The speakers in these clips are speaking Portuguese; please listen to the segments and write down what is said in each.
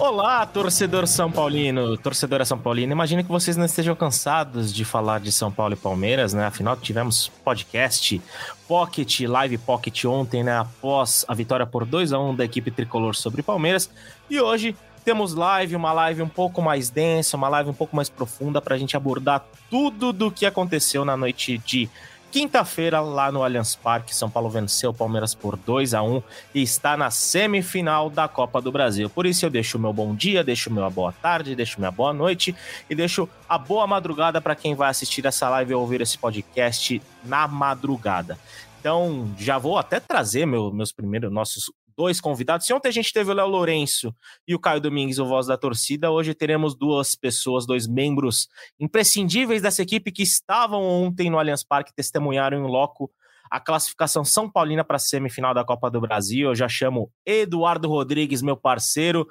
Olá, torcedor São Paulino, torcedora São Paulina. Imagino que vocês não estejam cansados de falar de São Paulo e Palmeiras, né? Afinal, tivemos podcast, Pocket, Live Pocket ontem, né? Após a vitória por 2 a 1 da equipe tricolor sobre Palmeiras. E hoje temos live, uma live um pouco mais densa, uma live um pouco mais profunda para a gente abordar tudo do que aconteceu na noite de Quinta-feira, lá no Allianz Parque, São Paulo venceu o Palmeiras por 2 a 1 e está na semifinal da Copa do Brasil. Por isso eu deixo o meu bom dia, deixo minha boa tarde, deixo minha boa noite e deixo a boa madrugada para quem vai assistir essa live ou ouvir esse podcast na madrugada. Então, já vou até trazer meu, meus primeiros nossos dois convidados. Se ontem a gente teve o Léo Lourenço e o Caio Domingues, o voz da torcida, hoje teremos duas pessoas, dois membros imprescindíveis dessa equipe que estavam ontem no Allianz Parque, testemunharam em loco a classificação São Paulina para a semifinal da Copa do Brasil. Eu já chamo Eduardo Rodrigues, meu parceiro.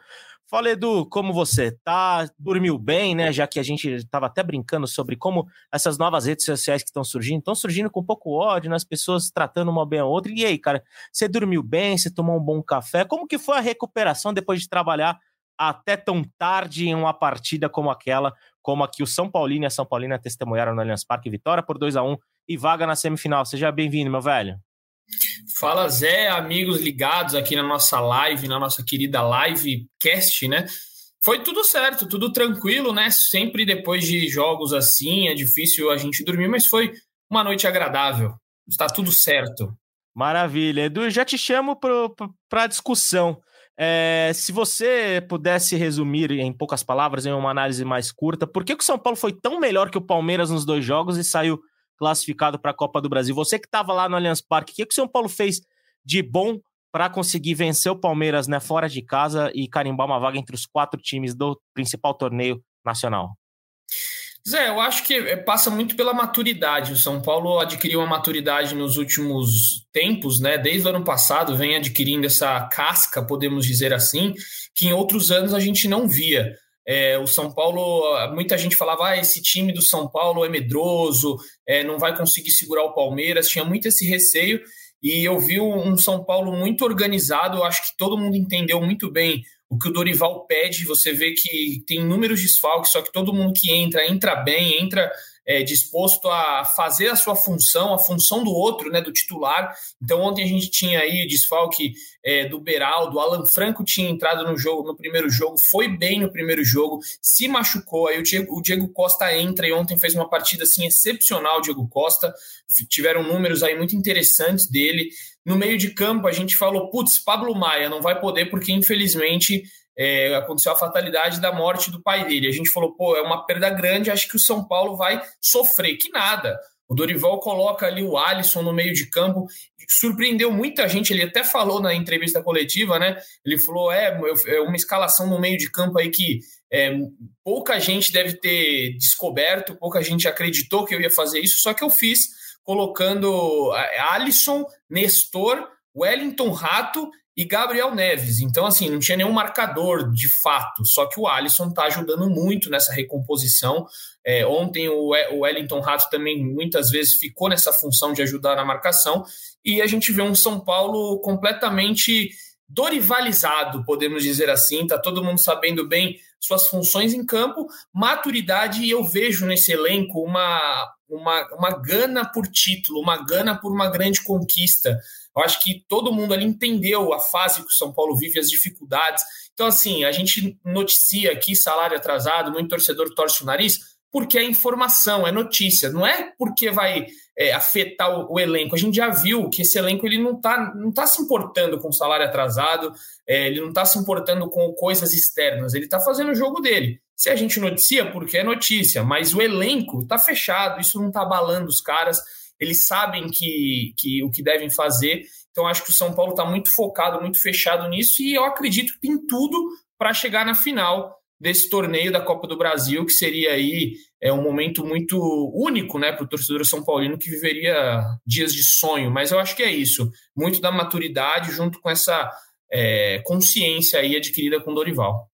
Fala, Edu, como você tá? Dormiu bem, né? Já que a gente estava até brincando sobre como essas novas redes sociais que estão surgindo, estão surgindo com pouco ódio, né? as pessoas tratando uma bem a outra. E aí, cara, você dormiu bem? Você tomou um bom café? Como que foi a recuperação depois de trabalhar até tão tarde em uma partida como aquela, como a que o São Paulino e a São Paulina testemunharam no Allianz Parque? Vitória por 2 a 1 e vaga na semifinal. Seja bem-vindo, meu velho. Fala Zé, amigos ligados aqui na nossa live, na nossa querida livecast, né? Foi tudo certo, tudo tranquilo, né? Sempre depois de jogos assim é difícil a gente dormir, mas foi uma noite agradável. Está tudo certo. Maravilha. Edu, já te chamo para a discussão. É, se você pudesse resumir em poucas palavras, em uma análise mais curta, por que, que o São Paulo foi tão melhor que o Palmeiras nos dois jogos e saiu classificado para a Copa do Brasil. Você que estava lá no Allianz Parque, o que, que o São Paulo fez de bom para conseguir vencer o Palmeiras né, fora de casa e carimbar uma vaga entre os quatro times do principal torneio nacional? Zé, eu acho que é, passa muito pela maturidade. O São Paulo adquiriu uma maturidade nos últimos tempos, né? Desde o ano passado vem adquirindo essa casca, podemos dizer assim, que em outros anos a gente não via. É, o São Paulo, muita gente falava, ah, esse time do São Paulo é medroso, é, não vai conseguir segurar o Palmeiras, tinha muito esse receio, e eu vi um São Paulo muito organizado, acho que todo mundo entendeu muito bem o que o Dorival pede, você vê que tem inúmeros desfalques, só que todo mundo que entra, entra bem, entra é, disposto a fazer a sua função, a função do outro, né, do titular. Então ontem a gente tinha aí desfalque é, do Beraldo, Alan Franco tinha entrado no jogo no primeiro jogo, foi bem no primeiro jogo, se machucou, aí o Diego, o Diego Costa entra e ontem fez uma partida assim excepcional, Diego Costa, tiveram números aí muito interessantes dele. No meio de campo a gente falou, putz, Pablo Maia não vai poder porque infelizmente é, aconteceu a fatalidade da morte do pai dele. A gente falou, pô, é uma perda grande, acho que o São Paulo vai sofrer. Que nada. O Dorival coloca ali o Alisson no meio de campo, surpreendeu muita gente. Ele até falou na entrevista coletiva, né? Ele falou: é, é uma escalação no meio de campo aí que é, pouca gente deve ter descoberto, pouca gente acreditou que eu ia fazer isso, só que eu fiz colocando Alisson, Nestor, Wellington Rato e Gabriel Neves. Então, assim, não tinha nenhum marcador de fato, só que o Alisson está ajudando muito nessa recomposição. É, ontem o, Wellington Rato também muitas vezes ficou nessa função de ajudar na marcação, e a gente vê um São Paulo completamente dorivalizado, podemos dizer assim, tá todo mundo sabendo bem suas funções em campo, maturidade, e eu vejo nesse elenco uma, uma, uma gana por título, uma gana por uma grande conquista. Eu acho que todo mundo ali entendeu a fase que o São Paulo vive, as dificuldades. Então, assim, a gente noticia aqui salário atrasado, muito torcedor torce o nariz, porque é informação, é notícia, não é porque vai é, afetar o, o, elenco. A gente já viu que esse elenco ele não está não tá se importando com salário atrasado, é, ele não está se importando com coisas externas, ele está fazendo o jogo dele. Se a gente noticia, porque é notícia, mas o elenco está fechado, isso não está abalando os caras eles sabem que, que o que devem fazer. Então, acho que o São Paulo está muito focado, muito fechado nisso, e eu acredito que tem tudo para chegar na final desse torneio da Copa do Brasil, que seria aí é, um momento muito único né, para o torcedor São Paulino que viveria dias de sonho. Mas eu acho que é isso, muito da maturidade junto com essa é, consciência aí adquirida com Dorival.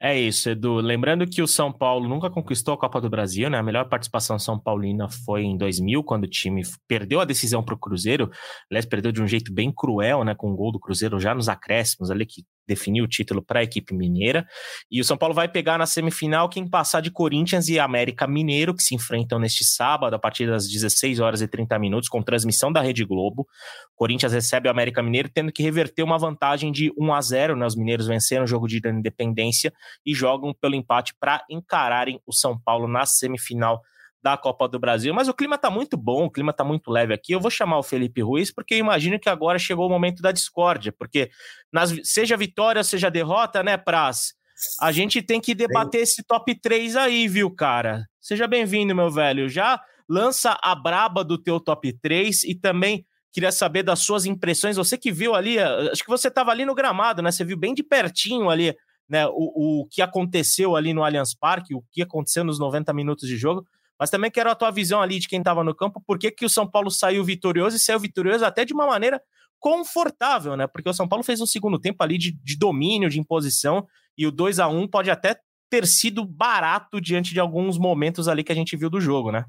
É isso, Edu. Lembrando que o São Paulo nunca conquistou a Copa do Brasil, né? A melhor participação São Paulina foi em 2000, quando o time perdeu a decisão para o Cruzeiro. Aliás, perdeu de um jeito bem cruel, né? Com o um gol do Cruzeiro já nos acréscimos ali, que definir o título para a equipe mineira. E o São Paulo vai pegar na semifinal quem passar de Corinthians e América Mineiro, que se enfrentam neste sábado, a partir das 16 horas e 30 minutos, com transmissão da Rede Globo. Corinthians recebe o América Mineiro, tendo que reverter uma vantagem de 1 a 0 né? Os mineiros venceram o jogo de independência e jogam pelo empate para encararem o São Paulo na semifinal da Copa do Brasil. Mas o clima tá muito bom, o clima tá muito leve aqui. Eu vou chamar o Felipe Ruiz, porque eu imagino que agora chegou o momento da discórdia, porque nas, seja vitória, seja derrota, né, Praz? A gente tem que debater esse top 3 aí, viu, cara? Seja bem-vindo, meu velho. Já lança a braba do teu top 3 e também queria saber das suas impressões. Você que viu ali, acho que você estava ali no gramado, né? Você viu bem de pertinho ali, né, o, o que aconteceu ali no Allianz Parque, o que aconteceu nos 90 minutos de jogo. Mas também quero a tua visão ali de quem estava no campo, por que, que o São Paulo saiu vitorioso e saiu vitorioso até de uma maneira confortável, né? Porque o São Paulo fez um segundo tempo ali de, de domínio, de imposição, e o 2 a 1 pode até ter sido barato diante de alguns momentos ali que a gente viu do jogo, né?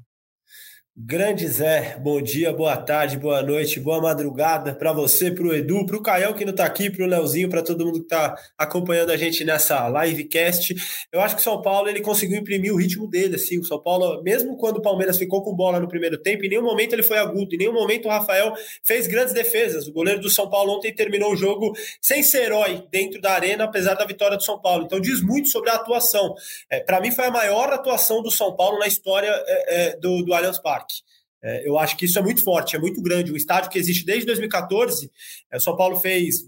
Grande Zé, bom dia, boa tarde, boa noite, boa madrugada para você, para o Edu, para o Caio que não está aqui, para o Leozinho, para todo mundo que está acompanhando a gente nessa livecast. Eu acho que o São Paulo ele conseguiu imprimir o ritmo dele. Assim. O São Paulo, mesmo quando o Palmeiras ficou com bola no primeiro tempo, em nenhum momento ele foi agudo, em nenhum momento o Rafael fez grandes defesas. O goleiro do São Paulo ontem terminou o jogo sem ser herói dentro da arena, apesar da vitória do São Paulo. Então diz muito sobre a atuação. É, para mim foi a maior atuação do São Paulo na história é, é, do, do Allianz Parque. É, eu acho que isso é muito forte, é muito grande. O estádio que existe desde 2014, é, São Paulo fez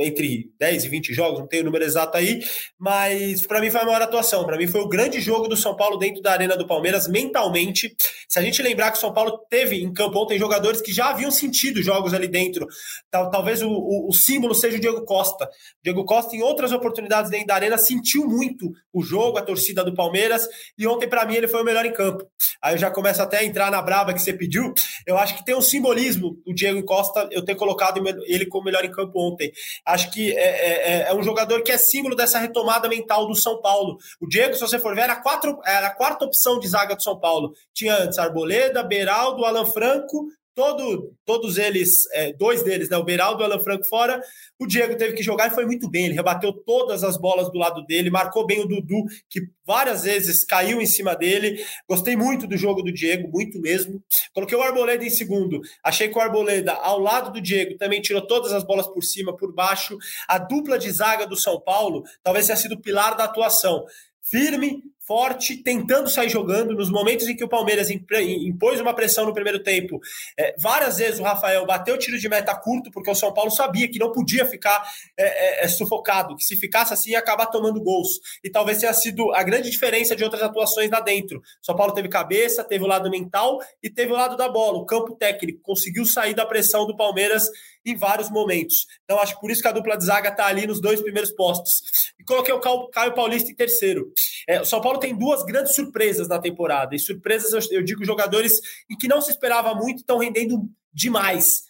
entre 10 e 20 jogos, não tenho o número exato aí, mas para mim foi a maior atuação. Para mim foi o grande jogo do São Paulo dentro da Arena do Palmeiras, mentalmente. Se a gente lembrar que o São Paulo teve em campo ontem jogadores que já haviam sentido jogos ali dentro, tal, talvez o, o, o, símbolo seja o Diego Costa. O Diego Costa, em outras oportunidades dentro da Arena, sentiu muito o jogo, a torcida do Palmeiras, e ontem, para mim, ele foi o melhor em campo. Aí eu já começo até a entrar na braba que você pediu. Eu acho que tem um simbolismo o Diego Costa, eu ter colocado ele como melhor em campo ontem. Acho que é, é, é, é, um jogador que é símbolo dessa retomada mental do São Paulo. O Diego, se você for ver, era, quatro, era a quarta opção de zaga do São Paulo. Tinha antes Arboleda, Beraldo, Alan Franco, todo, todos eles, é, dois deles, né, o Beraldo e o Alan Franco fora, o Diego teve que jogar e foi muito bem. Ele rebateu todas as bolas do lado dele, marcou bem o Dudu, que várias vezes caiu em cima dele. Gostei muito do jogo do Diego, muito mesmo. Coloquei o Arboleda em segundo. Achei que o Arboleda, ao lado do Diego, também tirou todas as bolas por cima, por baixo. A dupla de zaga do São Paulo talvez tenha sido o pilar da atuação. Firme, forte, tentando sair jogando. Nos momentos em que o Palmeiras impôs uma pressão no primeiro tempo, é, várias vezes o Rafael bateu tiro de meta curto, porque o São Paulo sabia que não podia ficar é, é, é, sufocado, que se ficasse assim ia acabar tomando gols. E talvez tenha sido a grande diferença de outras atuações lá dentro. São Paulo teve cabeça, teve o lado mental e teve o lado da bola, o campo técnico. Conseguiu sair da pressão do Palmeiras em vários momentos. Então, acho por isso que a dupla de zaga está ali nos dois primeiros postos. E coloquei o Caio Paulista em terceiro. É, o São Paulo tem duas grandes surpresas na temporada. E surpresas, eu, digo, jogadores em que não se esperava muito estão rendendo demais.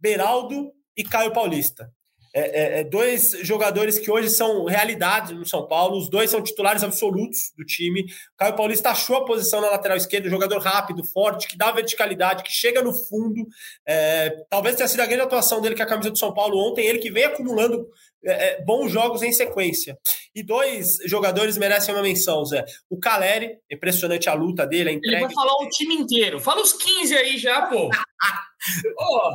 Beraldo e Caio Paulista. É, é, é, dois jogadores que hoje são realidades no São Paulo, os dois são titulares absolutos do time. Caio Paulista achou a posição na lateral esquerda, jogador rápido, forte, que dá verticalidade, que chega no fundo. É, talvez tenha sido a grande atuação dele com a camisa do São Paulo ontem, ele que vem acumulando é, é, bons jogos em sequência. E dois jogadores merecem uma menção, Zé. O Caleri, impressionante a luta dele, a entrega. Ele vai falar o time inteiro. Fala os 15 aí já, pô. oh,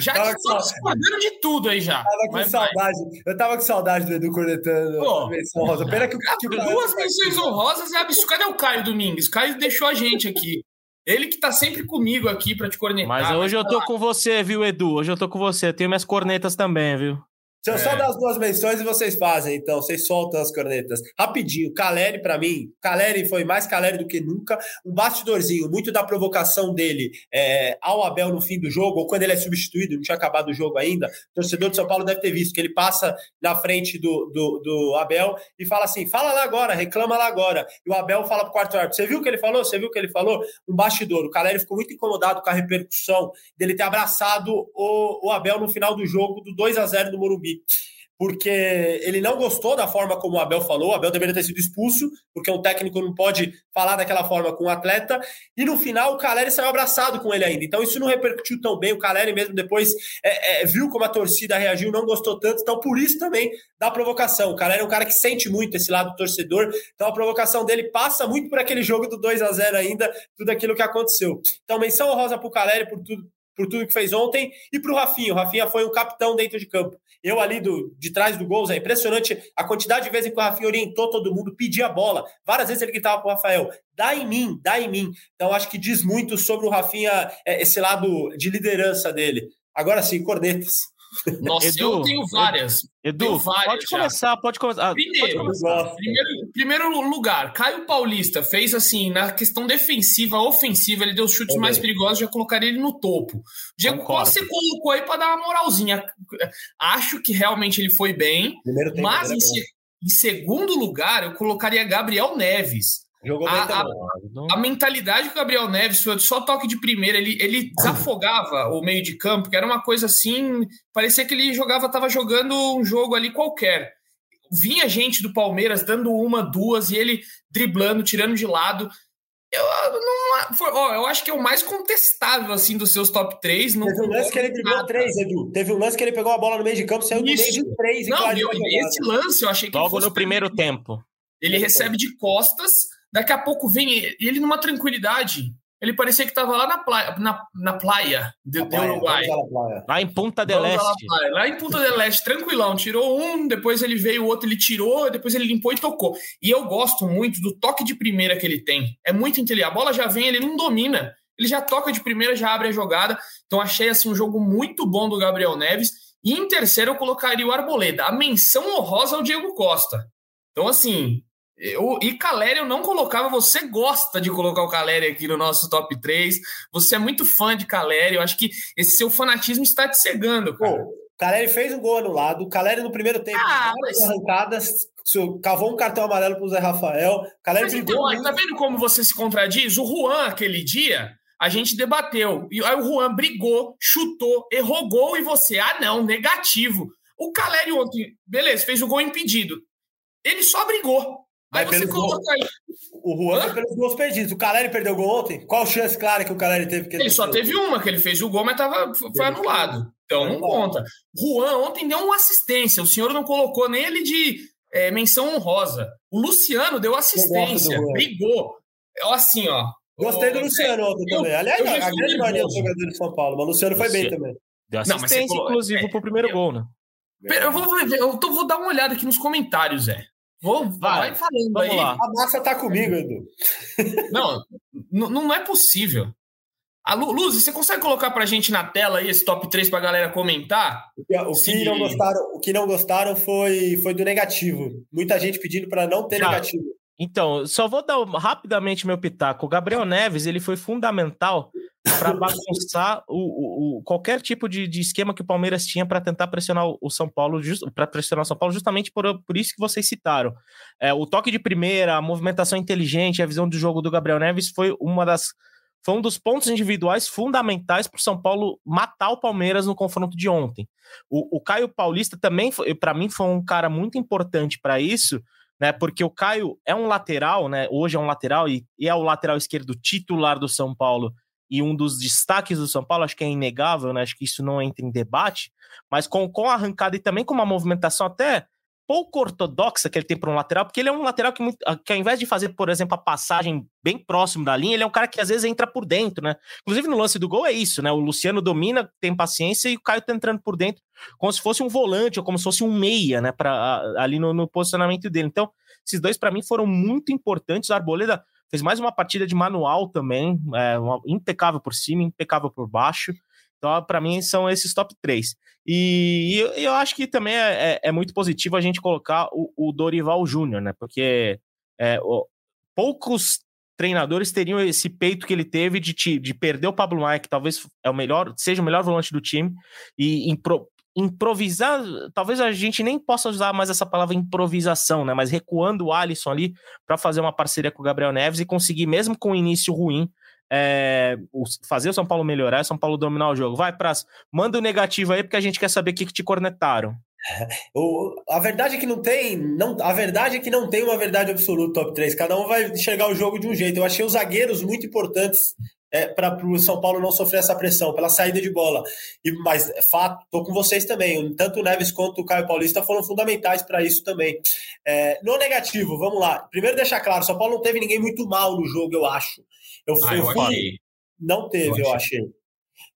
Já tava que discordando de tudo aí já. Tava com Mas saudade. Vai. Eu tava com saudade do Edu cornetando Pô, menção rosa. Pena que, que Duas menções honrosas é absurdo. Cadê o Caio Domingues? O Caio deixou a gente aqui. Ele que tá sempre comigo aqui pra te cornetar. Mas hoje eu tô com você, viu, Edu? Hoje eu tô com você. Eu tenho minhas cornetas também, viu? Deixa eu é. só dar as duas menções e vocês fazem, então. Vocês soltam as cornetas. Rapidinho, Caleri, para mim, Caleri foi mais Caleri do que nunca. Um bastidorzinho, muito da provocação dele é, ao Abel no fim do jogo, ou quando ele é substituído, não tinha acabado o jogo ainda. O torcedor de São Paulo deve ter visto que ele passa na frente do, do, do Abel e fala assim: fala lá agora, reclama lá agora. E o Abel fala pro quarto árbitro: você viu o que ele falou? Você viu o que ele falou? Um bastidor. O Caleri ficou muito incomodado com a repercussão dele ter abraçado o, o Abel no final do jogo do 2 a 0 do Morumbi. Porque ele não gostou da forma como o Abel falou. O Abel deveria ter sido expulso, porque um técnico não pode falar daquela forma com o um atleta. E no final, o Caleri saiu abraçado com ele ainda. Então, isso não repercutiu tão bem. O Caleri mesmo depois é, é, viu como a torcida reagiu, não gostou tanto. Então, por isso também da provocação. O Caleri é um cara que sente muito esse lado do torcedor. Então, a provocação dele passa muito por aquele jogo do 2 a 0 ainda, tudo aquilo que aconteceu. Então, menção honrosa para o Caleri por tudo, por tudo que fez ontem e para o Rafinha. O Rafinha foi um capitão dentro de campo. Eu ali do, de trás do gol, é impressionante a quantidade de vezes que o Rafinha orientou todo mundo, pedia a bola. Várias vezes ele gritava para o Rafael: dá em mim, dá em mim. Então acho que diz muito sobre o Rafinha, é, esse lado de liderança dele. Agora sim, cornetas. Nossa, Edu, eu tenho várias. Edu, tenho várias pode já. começar, pode começar. Primeiro, pode começar. Primeiro, primeiro, lugar, Caio Paulista fez assim, na questão defensiva, ofensiva, ele deu chutes mais perigosos, já colocaria ele no topo. Diego Concordo. você colocou aí para dar uma moralzinha. Acho que realmente ele foi bem, tempo, mas em, em segundo lugar, eu colocaria Gabriel Neves. Jogou a, a, a, mentalidade que o Gabriel Neves foi só toque de primeira, ele, ele desafogava o meio de campo, que era uma coisa assim, parecia que ele jogava, estava jogando um jogo ali qualquer. Vinha gente do Palmeiras dando uma, duas, e ele driblando, tirando de lado. Eu, não, foi, ó, eu acho que é o mais contestável assim dos seus top 3. Não Teve um lance que ele driblou três, Edu. Teve um lance que ele pegou a bola no meio de campo, saiu Isso. do meio de três. Não, meu, esse lance eu achei que. Logo no primeiro tempo. Ele recebe de costas Daqui a pouco vem ele numa tranquilidade. Ele parecia que estava lá na praia, na, na praia do, do Uruguai. Lá em Punta del Este. Lá, lá, em Punta del Este, tranquilão. Tirou um, depois ele veio o outro, ele tirou, depois ele limpou e tocou. E eu gosto muito do toque de primeira que ele tem. É muito inteligente. A bola já vem, ele não domina. Ele já toca de primeira, já abre a jogada. Então achei assim um jogo muito bom do Gabriel Neves. E em terceiro eu colocaria o Arboleda. A menção honrosa ao Diego Costa. Então, assim, eu, e Caleri eu não colocava, você gosta de colocar o Caleri aqui no nosso top 3. Você é muito fã de Caleri, eu acho que esse seu fanatismo está te cegando, cara. Pô, Caleri fez um gol anulado, o Caleri no primeiro tempo, ah, mas... arrancadas, cavou um cartão amarelo para o Zé Rafael. Caleri mas então, muito... tá vendo como você se contradiz? O Juan, aquele dia, a gente debateu. E aí o Juan brigou, chutou, errou gol e você, ah, não, negativo. O Caleri ontem, beleza, fez o gol impedido. Ele só brigou. Aí você coloca aí. O Juan foi pelos gols perdidos. O Caleri perdeu o gol ontem? Qual chance clara que o Caleri teve? ele, ele só teve uma, que ele fez o gol, mas tava, foi anulado. Então não conta. Juan ontem deu uma assistência. O senhor não colocou nem ele de é, menção honrosa. O Luciano deu assistência, brigou. Assim, ó. Gostei do Luciano ontem eu, também. Aliás, eu a grande maioria dos jogadores de São Paulo, mas o Luciano foi bem também. Deu assistência, não, inclusive, é, pro primeiro é, gol, né? Eu vou, eu tô, vou dar uma olhada aqui nos comentários, Zé. Vou, vai, vai falando Vamos aí. Lá. A massa tá comigo, Edu. Não, não é possível. A Luz, você consegue colocar pra gente na tela aí esse top 3 pra galera comentar? O que, Se... não, gostaram, o que não gostaram foi, foi do negativo. Muita gente pedindo para não ter Já. negativo. Então, só vou dar rapidamente meu pitaco. O Gabriel Neves ele foi fundamental para bagunçar o, o, o, qualquer tipo de, de, esquema que o Palmeiras tinha para tentar pressionar o São Paulo, para pressionar o São Paulo, justamente por, por isso que vocês citaram. É, o toque de primeira, a movimentação inteligente, a visão do jogo do Gabriel Neves foi uma das foi um dos pontos individuais fundamentais para o São Paulo matar o Palmeiras no confronto de ontem. O, o Caio Paulista também, para mim, foi um cara muito importante para isso, né? Porque o Caio é um lateral, né? Hoje é um lateral e, é o lateral esquerdo titular do São Paulo e um dos destaques do São Paulo, acho que é inegável, né? Acho que isso não entra em debate, mas com, com a arrancada e também com uma movimentação até pouco ortodoxa que ele tem para um lateral, porque ele é um lateral que, muito, que ao invés de fazer, por exemplo, a passagem bem próximo da linha, ele é um cara que às vezes entra por dentro, né? Inclusive no lance do gol é isso, né? O Luciano domina, tem paciência e o Caio tá entrando por dentro como se fosse um volante ou como se fosse um meia, né? Pra, ali no, no posicionamento dele. Então, esses dois para mim foram muito importantes. O Arboleda fez mais uma partida de manual também, é, uma, impecável por cima, impecável por baixo. Então, para mim, são esses top 3. E, e eu acho que também é, é, é, muito positivo a gente colocar o, o Dorival Júnior, né? Porque é, o, poucos treinadores teriam esse peito que ele teve de, de perder o Pablo Maia, que talvez é o melhor, seja o melhor volante do time, e impro, improvisar, talvez a gente nem possa usar mais essa palavra improvisação, né? Mas recuando o Alisson ali para fazer uma parceria com o Gabriel Neves e conseguir, mesmo com o início ruim, é, fazer o São Paulo melhorar, o São Paulo dominar o jogo. Vai, Praça, manda o negativo aí, porque a gente quer saber o que, que te cornetaram. O, a verdade é que não tem. Não, a verdade é que não tem uma verdade absoluta top 3. Cada um vai enxergar o jogo de um jeito. Eu achei os zagueiros muito importantes é, para o São Paulo não sofrer essa pressão, pela saída de bola. E, mas, é fato, estou com vocês também. Tanto o Neves quanto o Caio Paulista foram fundamentais para isso também. É, no negativo, vamos lá. Primeiro, deixar claro: São Paulo não teve ninguém muito mal no jogo, eu acho. Eu, ah, eu, eu fui, Não teve, eu, eu achei.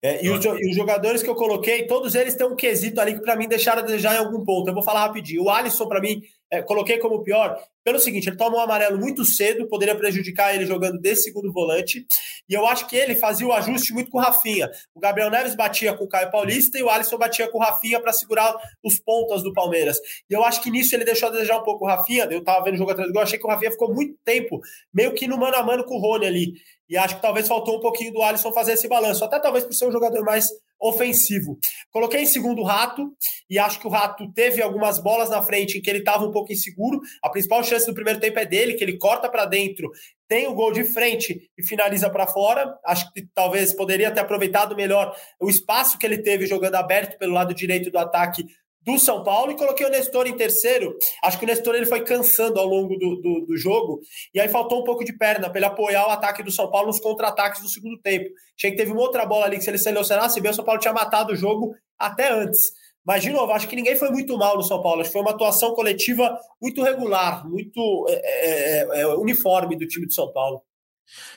É, e, os, e, os, jogadores que eu coloquei, todos eles têm um quesito ali que para mim deixaram a desejar em algum ponto. Eu vou falar rapidinho. O Alisson, para mim, é, coloquei como pior pelo seguinte: ele toma um amarelo muito cedo, poderia prejudicar ele jogando desse segundo volante. E eu acho que ele fazia o ajuste muito com o Rafinha. O Gabriel Neves batia com o Caio Paulista e o Alisson batia com o Rafinha para segurar os pontas do Palmeiras. E eu acho que nisso ele deixou a desejar um pouco o Rafinha. Eu tava vendo o jogo atrás do gol, achei que o Rafinha ficou muito tempo meio que no mano a mano com o Rony ali. E acho que talvez faltou um pouquinho do Alisson fazer esse balanço, até talvez por ser um jogador mais ofensivo. Coloquei em segundo o Rato, e acho que o Rato teve algumas bolas na frente em que ele estava um pouco inseguro. A principal chance do primeiro tempo é dele, que ele corta para dentro, tem o gol de frente e finaliza para fora. Acho que talvez poderia ter aproveitado melhor o espaço que ele teve jogando aberto pelo lado direito do ataque do São Paulo e coloquei o Nestor em terceiro. Acho que o Nestor ele foi cansando ao longo do, do, do jogo e aí faltou um pouco de perna para ele apoiar o ataque do São Paulo nos contra-ataques do segundo tempo. Achei que teve uma outra bola ali que se ele selecionasse bem, o São Paulo tinha matado o jogo até antes. Mas, de novo, acho que ninguém foi muito mal no São Paulo. Acho que foi uma atuação coletiva muito regular, muito é, é, é, é uniforme do time de São Paulo.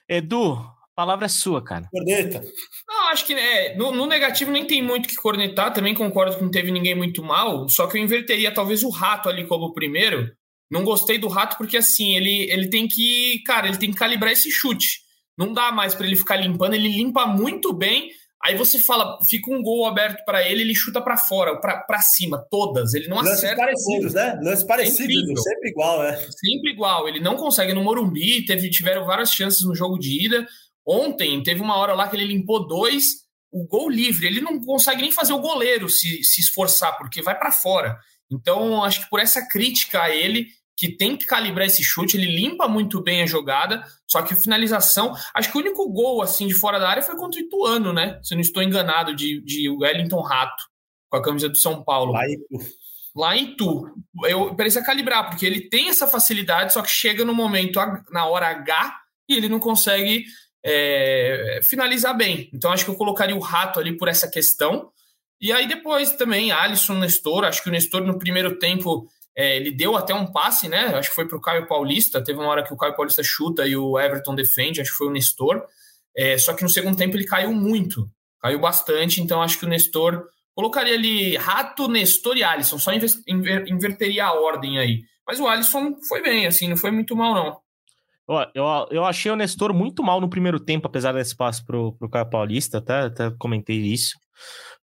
Edu, a palavra é sua, cara. Corneta. Não, acho que é, no, no, negativo nem tem muito que cornetar. Também concordo que não teve ninguém muito mal. Só que eu inverteria talvez o rato ali como primeiro. Não gostei do rato porque assim, ele, ele tem que. Cara, ele tem que calibrar esse chute. Não dá mais para ele ficar limpando. Ele limpa muito bem. Aí você fala, fica um gol aberto para ele, ele chuta para fora, para cima, todas. Ele não Lances acerta. parecidos, né? Lances parecidos, sempre igual, né? Sempre igual. Ele não consegue. No Morumbi, teve, tiveram várias chances no jogo de ida. Ontem teve uma hora lá que ele limpou dois, o gol livre. Ele não consegue nem fazer o goleiro se, se esforçar, porque vai para fora. Então, acho que por essa crítica a ele, que tem que calibrar esse chute, ele limpa muito bem a jogada, só que finalização. Acho que o único gol assim de fora da área foi contra o Ituano, né? Se eu não estou enganado, de, de Wellington Rato, com a camisa do São Paulo. Lá em Lá em Tu. Eu precisa calibrar, porque ele tem essa facilidade, só que chega no momento, na hora H, e ele não consegue é, finalizar bem. Então acho que eu colocaria o Rato ali por essa questão. E aí depois também Alisson, Nestor. Acho que o Nestor no primeiro tempo é, ele deu até um passe, né? Acho que foi para o Caio Paulista. Teve uma hora que o Caio Paulista chuta e o Everton defende. Acho que foi o Nestor. É, só que no segundo tempo ele caiu muito, caiu bastante. Então acho que o Nestor colocaria ali Rato, Nestor e Alisson. Só inver inverteria a ordem aí. Mas o Alisson foi bem, assim, não foi muito mal não. Eu, eu achei o Nestor muito mal no primeiro tempo, apesar desse passo pro, pro Caio Paulista, até, até comentei isso.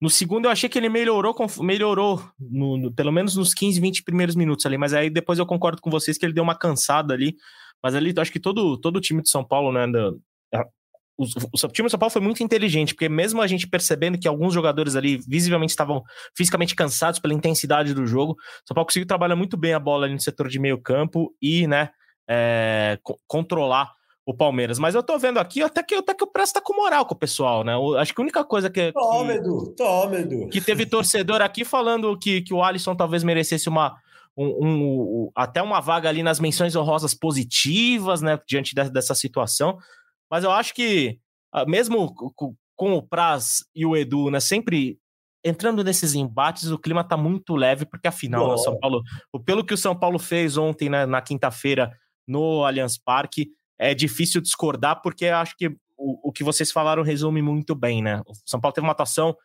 No segundo, eu achei que ele melhorou, melhorou no, no, pelo menos nos 15, 20 primeiros minutos ali, mas aí depois eu concordo com vocês que ele deu uma cansada ali. Mas ali, acho que todo, todo o time de São Paulo, né, do, o, o, time de São Paulo foi muito inteligente, porque mesmo a gente percebendo que alguns jogadores ali visivelmente estavam fisicamente cansados pela intensidade do jogo, São Paulo conseguiu trabalhar muito bem a bola ali no setor de meio campo e, né, é, controlar o Palmeiras. Mas eu tô vendo aqui até que, até que o Presto tá com moral com o pessoal, né? Eu, acho que a única coisa que. Toma, que, Edu, toma, Edu. Que teve torcedor aqui falando que, que o Alisson talvez merecesse uma. Um, um, até uma vaga ali nas menções honrosas positivas, né? Diante dessa situação. Mas eu acho que, ah, mesmo com o Praz e o Edu, né? Sempre entrando nesses embates, o clima tá muito leve, porque afinal, né, São Paulo, pelo que o São Paulo fez ontem, né, na quinta-feira, no Allianz Parque, é difícil discordar, porque acho que o, o que vocês falaram resume muito bem, né? O São Paulo teve uma atuação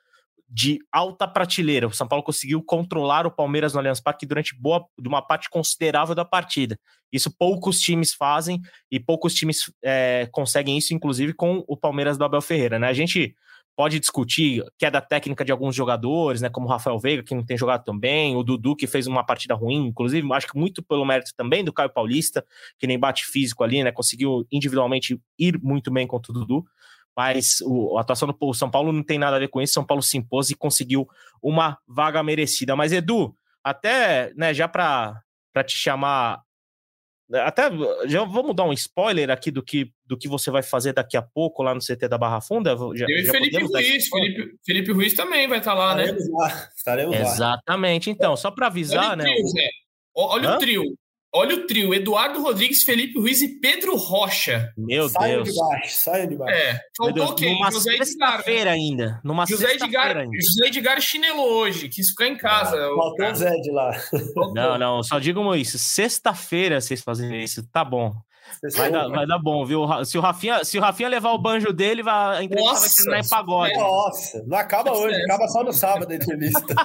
de alta prateleira. O São Paulo conseguiu controlar o Palmeiras no Allianz Parque durante boa, uma parte considerável da partida. Isso poucos times fazem e poucos times é, conseguem isso, inclusive com o Palmeiras do Abel Ferreira, né? A gente pode discutir queda técnica de alguns jogadores, né, como o Rafael Veiga, que não tem jogado tão bem, o Dudu, que fez uma partida ruim, inclusive, acho que muito pelo mérito também do Caio Paulista, que nem bate físico ali, né, conseguiu individualmente ir muito bem contra o Dudu, mas o, a atuação do São Paulo não tem nada a ver com isso, São Paulo se impôs e conseguiu uma vaga merecida. Mas, Edu, até, né, já para te chamar até já vamos dar um spoiler aqui do que, do que você vai fazer daqui a pouco lá no CT da Barra Funda. Já, Eu e Felipe Ruiz, Felipe, Felipe Ruiz também vai estar lá, Estaremos né? Lá. Estaremos Exatamente, lá. então, só para avisar, olha né? O trio, Zé. Olha Hã? o trio. Olha o trio: Eduardo Rodrigues, Felipe Ruiz e Pedro Rocha. Meu saiam Deus. de baixo, saiam de baixo. É, faltou o quê? Numa sexta-feira ainda. Numa José Edgar, ainda. José Edgar chinelou hoje, quis ficar em casa. Ah, faltou o Zé de lá. Não, não, só digo isso. Sexta-feira vocês fazem isso, tá bom. Vai dar, vai dar, bom, viu? Se o, Rafinha, se o Rafinha levar o banjo dele, vai, a entrevista Nossa, vai terminar em pagode. Nossa, não acaba hoje, acaba só no sábado a entrevista.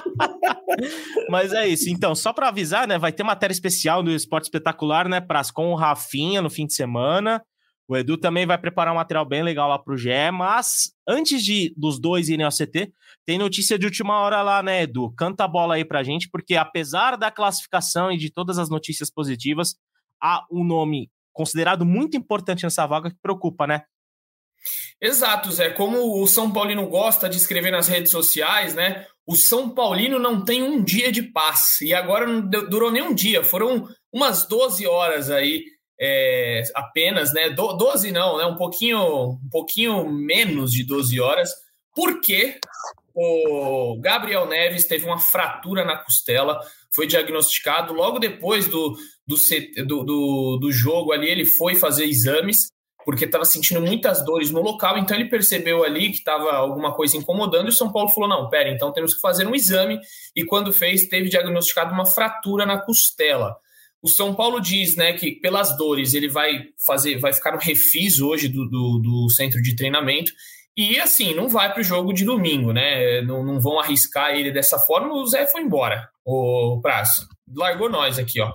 Mas é isso. Então, só para avisar, né? Vai ter matéria especial do Esporte Espetacular, né, Pras, com o Rafinha no fim de semana. O Edu também vai preparar um material bem legal lá pro GE, mas antes de dos dois irem ao CT, tem notícia de última hora lá, né, Edu? Canta a bola aí pra gente, porque apesar da classificação e de todas as notícias positivas, há um nome considerado muito importante nessa vaga que preocupa, né? Exato, Zé. Como o São Paulino gosta de escrever nas redes sociais, né? O São Paulino não tem um dia de paz. E agora não durou nem um dia, foram umas 12 horas aí é, apenas, né? Do, 12 não, né? Um pouquinho, um pouquinho menos de 12 horas, porque o Gabriel Neves teve uma fratura na costela, foi diagnosticado logo depois do, do, do, do jogo ali, ele foi fazer exames, porque estava sentindo muitas dores no local, então ele percebeu ali que estava alguma coisa incomodando, e o São Paulo falou: não, pera, então temos que fazer um exame, e quando fez, teve diagnosticado uma fratura na costela. O São Paulo diz né, que pelas dores ele vai fazer, vai ficar no refis hoje do, do, do centro de treinamento. E assim, não vai para o jogo de domingo, né? Não, não vão arriscar ele dessa forma. O Zé foi embora, o Prazo. Largou nós aqui, ó.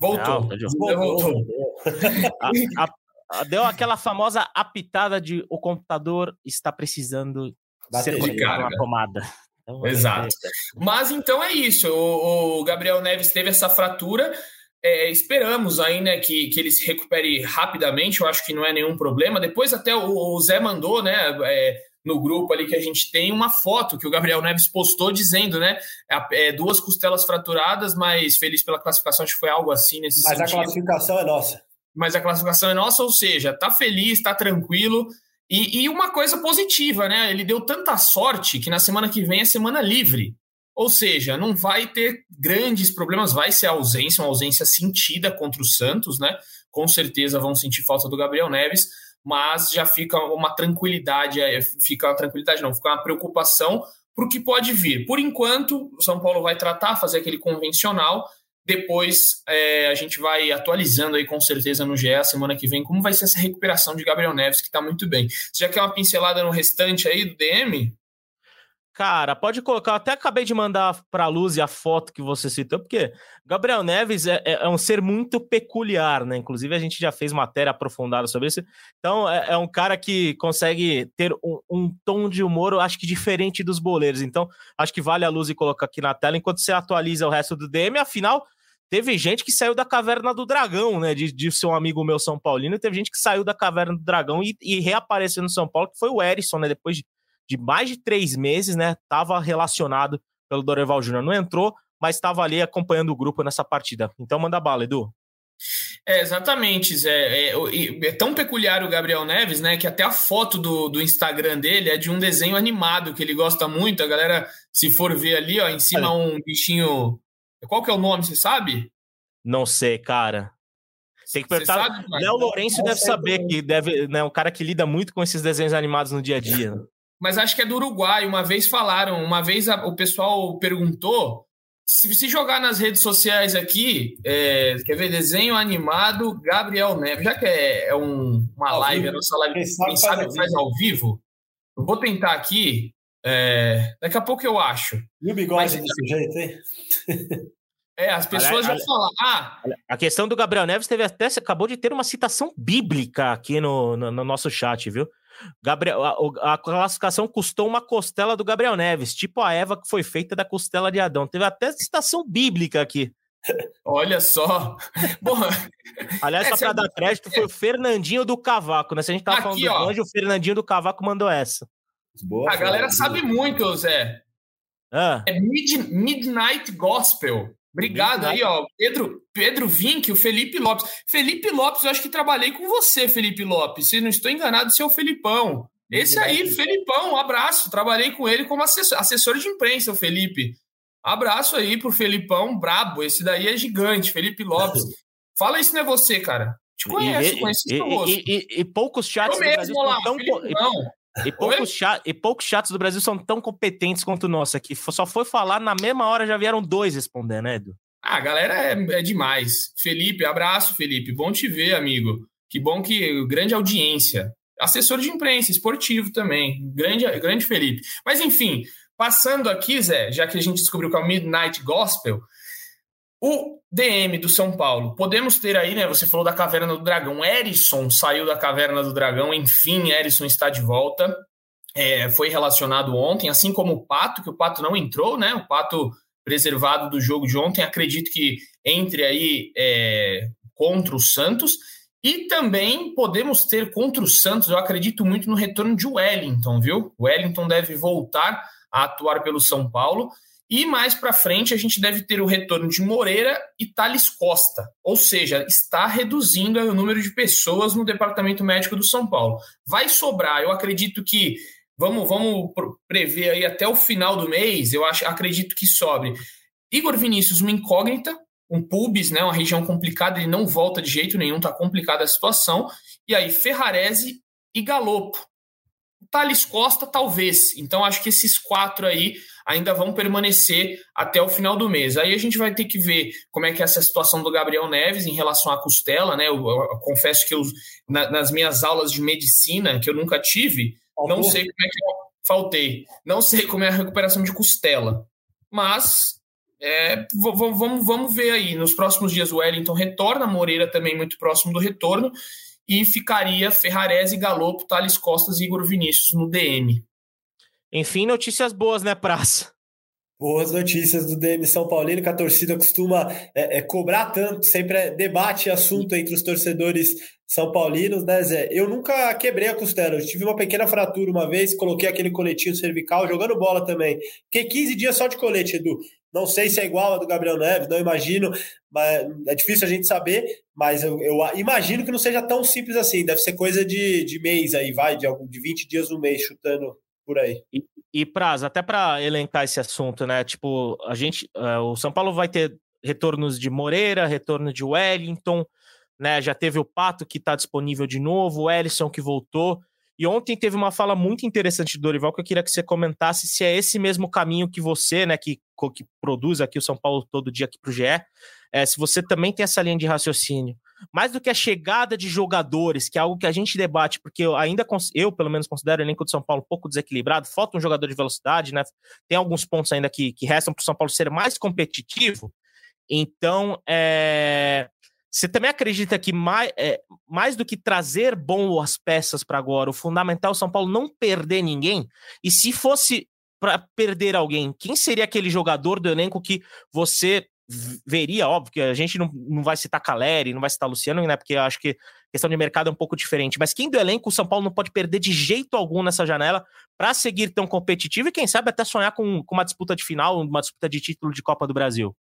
Voltou. Não, voltou. a, a, deu aquela famosa apitada de o computador está precisando Bater ser uma tomada. Então, Exato. Mas então é isso. O, o Gabriel Neves teve essa fratura. É, esperamos aí, né, que, que ele se recupere rapidamente. Eu acho que não é nenhum problema. Depois até o, o Zé mandou, né, é, no grupo ali que a gente tem uma foto que o Gabriel Neves postou dizendo, né? É, é, duas costelas fraturadas, mas feliz pela classificação, acho que foi algo assim nesse mas sentido. Mas a classificação é nossa. Mas a classificação é nossa, ou seja, tá feliz, tá tranquilo. E, e uma coisa positiva, né? Ele deu tanta sorte que na semana que vem é semana livre. Ou seja, não vai ter grandes problemas, vai ser ausência, uma ausência sentida contra o Santos, né? Com certeza vão sentir falta do Gabriel Neves mas já fica uma tranquilidade, é, fica uma tranquilidade não, fica uma preocupação para o que pode vir. Por enquanto, o São Paulo vai tratar, fazer aquele convencional, depois é, a gente vai atualizando aí com certeza no GE a semana que vem como vai ser essa recuperação de Gabriel Neves, que está muito bem. Você já quer uma pincelada no restante aí do DM? Cara, pode colocar. Eu até acabei de mandar para a Luz a foto que você citou, porque Gabriel Neves é, é, é, um ser muito peculiar, né? Inclusive, a gente já fez matéria aprofundada sobre isso. Então, é, é um cara que consegue ter um, um, tom de humor, acho que diferente dos boleiros. Então, acho que vale a luz e colocar aqui na tela enquanto você atualiza o resto do DM. Afinal, teve gente que saiu da caverna do dragão, né? De, de ser um amigo meu São Paulino, teve gente que saiu da caverna do dragão e, e reapareceu no São Paulo, que foi o Erisson, né? Depois de de mais de três meses, né? Estava relacionado pelo Dorival Júnior. Não entrou, mas estava ali acompanhando o grupo nessa partida. Então manda bala, Edu. É, exatamente, Zé. É, é, tão peculiar o Gabriel Neves, né? Que até a foto do, do Instagram dele é de um desenho animado que ele gosta muito. A galera, se for ver ali, ó, em cima Olha. um bichinho. Qual que é o nome, você sabe? Não sei, cara. Tem que perguntar. Léo Lourenço deve saber que deve, né? Um cara que lida muito com esses desenhos animados no dia a dia. Mas acho que é do Uruguai. Uma vez falaram, uma vez a, o pessoal perguntou se, se, jogar nas redes sociais aqui, é, quer ver desenho animado Gabriel Neves, já que é, é um, uma live, a nossa live, quem sabe, quem sabe faz, faz ao vivo. Eu vou tentar aqui. É, daqui a pouco eu acho. E o bigode Mas, desse jeito, hein? É, as pessoas já falam. Ah, a questão do Gabriel Neves teve até acabou de ter uma citação bíblica aqui no, no, no nosso chat, viu? Gabriel, a, a, classificação custou uma costela do Gabriel Neves, tipo a Eva que foi feita da costela de Adão. Teve até citação bíblica aqui. Olha só. Bom, Aliás, só para é... dar crédito, foi o Fernandinho do Cavaco, né? Se a gente tava aqui, falando do ó. anjo, o Fernandinho do Cavaco mandou essa. Boa, a galera sabe muito, Zé. Ah. É Mid Midnight Gospel. Obrigado aí, ó. Pedro, Pedro Vink, o Felipe Lopes. Felipe Lopes, eu acho que trabalhei com você, Felipe Lopes. Se não estou enganado, seu Felipão. Esse aí, Felipão, um abraço. Trabalhei com ele como assessor, assessor de imprensa, o Felipe. Abraço aí pro Felipão, brabo. Esse daí é gigante, Felipe Lopes. Fala isso não é você, cara. Te conheço, conheço e, e, e, e, poucos chats do Brasil lá, tão... E poucos, chat, e poucos chats do Brasil são tão competentes quanto o nosso aqui. Só foi falar, na mesma hora já vieram dois respondendo, né, Edu? Ah, a galera é, é demais. Felipe, abraço, Felipe. Bom te ver, amigo. Que bom que. Grande audiência. Assessor de imprensa, esportivo também. Grande, grande Felipe. Mas, enfim, passando aqui, Zé, já que a gente descobriu que é o Midnight Gospel, o DM do São Paulo, podemos ter aí, né? Você falou da Caverna do Dragão. Erisson saiu da Caverna do Dragão, enfim, Erisson está de volta. É, foi relacionado ontem, assim como o Pato, que o Pato não entrou, né? O Pato preservado do jogo de ontem, acredito que entre aí é, contra o Santos. E também podemos ter contra o Santos, eu acredito muito no retorno de Wellington, viu? O Wellington deve voltar a atuar pelo São Paulo. E mais para frente a gente deve ter o retorno de Moreira e Thales Costa, ou seja, está reduzindo o número de pessoas no departamento médico do São Paulo. Vai sobrar, eu acredito que vamos, vamos prever aí até o final do mês, eu acho, acredito que sobre Igor Vinícius, uma incógnita, um pubis, né, uma região complicada, ele não volta de jeito nenhum, tá complicada a situação. E aí Ferrarese e Galopo. Thales Costa, talvez. Então, acho que esses quatro aí ainda vão permanecer até o final do mês. Aí a gente vai ter que ver como é que é essa situação do Gabriel Neves em relação à costela, né? Eu, eu, eu confesso que eu, na, nas minhas aulas de medicina, que eu nunca tive, Faltou. não sei como é que eu faltei. Não sei como é a recuperação de costela. Mas é, vamos, vamos ver aí. Nos próximos dias o Wellington retorna, Moreira também muito próximo do retorno, e ficaria Ferrarese, Galopo, Thales Costas e Igor Vinícius no DM. Enfim, notícias boas, né, Praça? Boas notícias do DM São Paulino, que a torcida costuma é, é, cobrar tanto, sempre é debate e assunto entre os torcedores são paulinos, né, Zé? Eu nunca quebrei a costela, eu tive uma pequena fratura uma vez, coloquei aquele coletinho cervical, jogando bola também. Fiquei 15 dias só de colete, Edu. Não sei se é igual a do Gabriel Neves, não imagino, mas é difícil a gente saber, mas eu, eu imagino que não seja tão simples assim, deve ser coisa de, de mês aí, vai, de, de 20 dias no mês, chutando por aí. E, e Praz, até para elencar esse assunto, né? Tipo, a gente, uh, o São Paulo vai ter retornos de Moreira, retorno de Wellington, né? Já teve o Pato que está disponível de novo, o Ellison que voltou. E ontem teve uma fala muito interessante do Dorival que eu queria que você comentasse se é esse mesmo caminho que você, né, que, que produz aqui o São Paulo todo dia aqui para o GE, é, se você também tem essa linha de raciocínio mais do que a chegada de jogadores, que é algo que a gente debate, porque eu ainda, eu pelo menos considero o elenco do São Paulo um pouco desequilibrado, falta um jogador de velocidade, né? Tem alguns pontos ainda que, que restam para o São Paulo ser mais competitivo. Então, é, você também acredita que mais, é, mais do que trazer boas peças para agora, o fundamental é o São Paulo não perder ninguém? E se fosse para perder alguém, quem seria aquele jogador do elenco que você veria, óbvio que a gente não, não vai citar Caleri, não vai citar Luciano, né? Porque eu acho que questão de mercado é um pouco diferente. Mas quem do elenco, o São Paulo não pode perder de jeito algum nessa janela para seguir tão competitivo e quem sabe até sonhar com, com uma disputa de final, uma disputa de título de Copa do Brasil.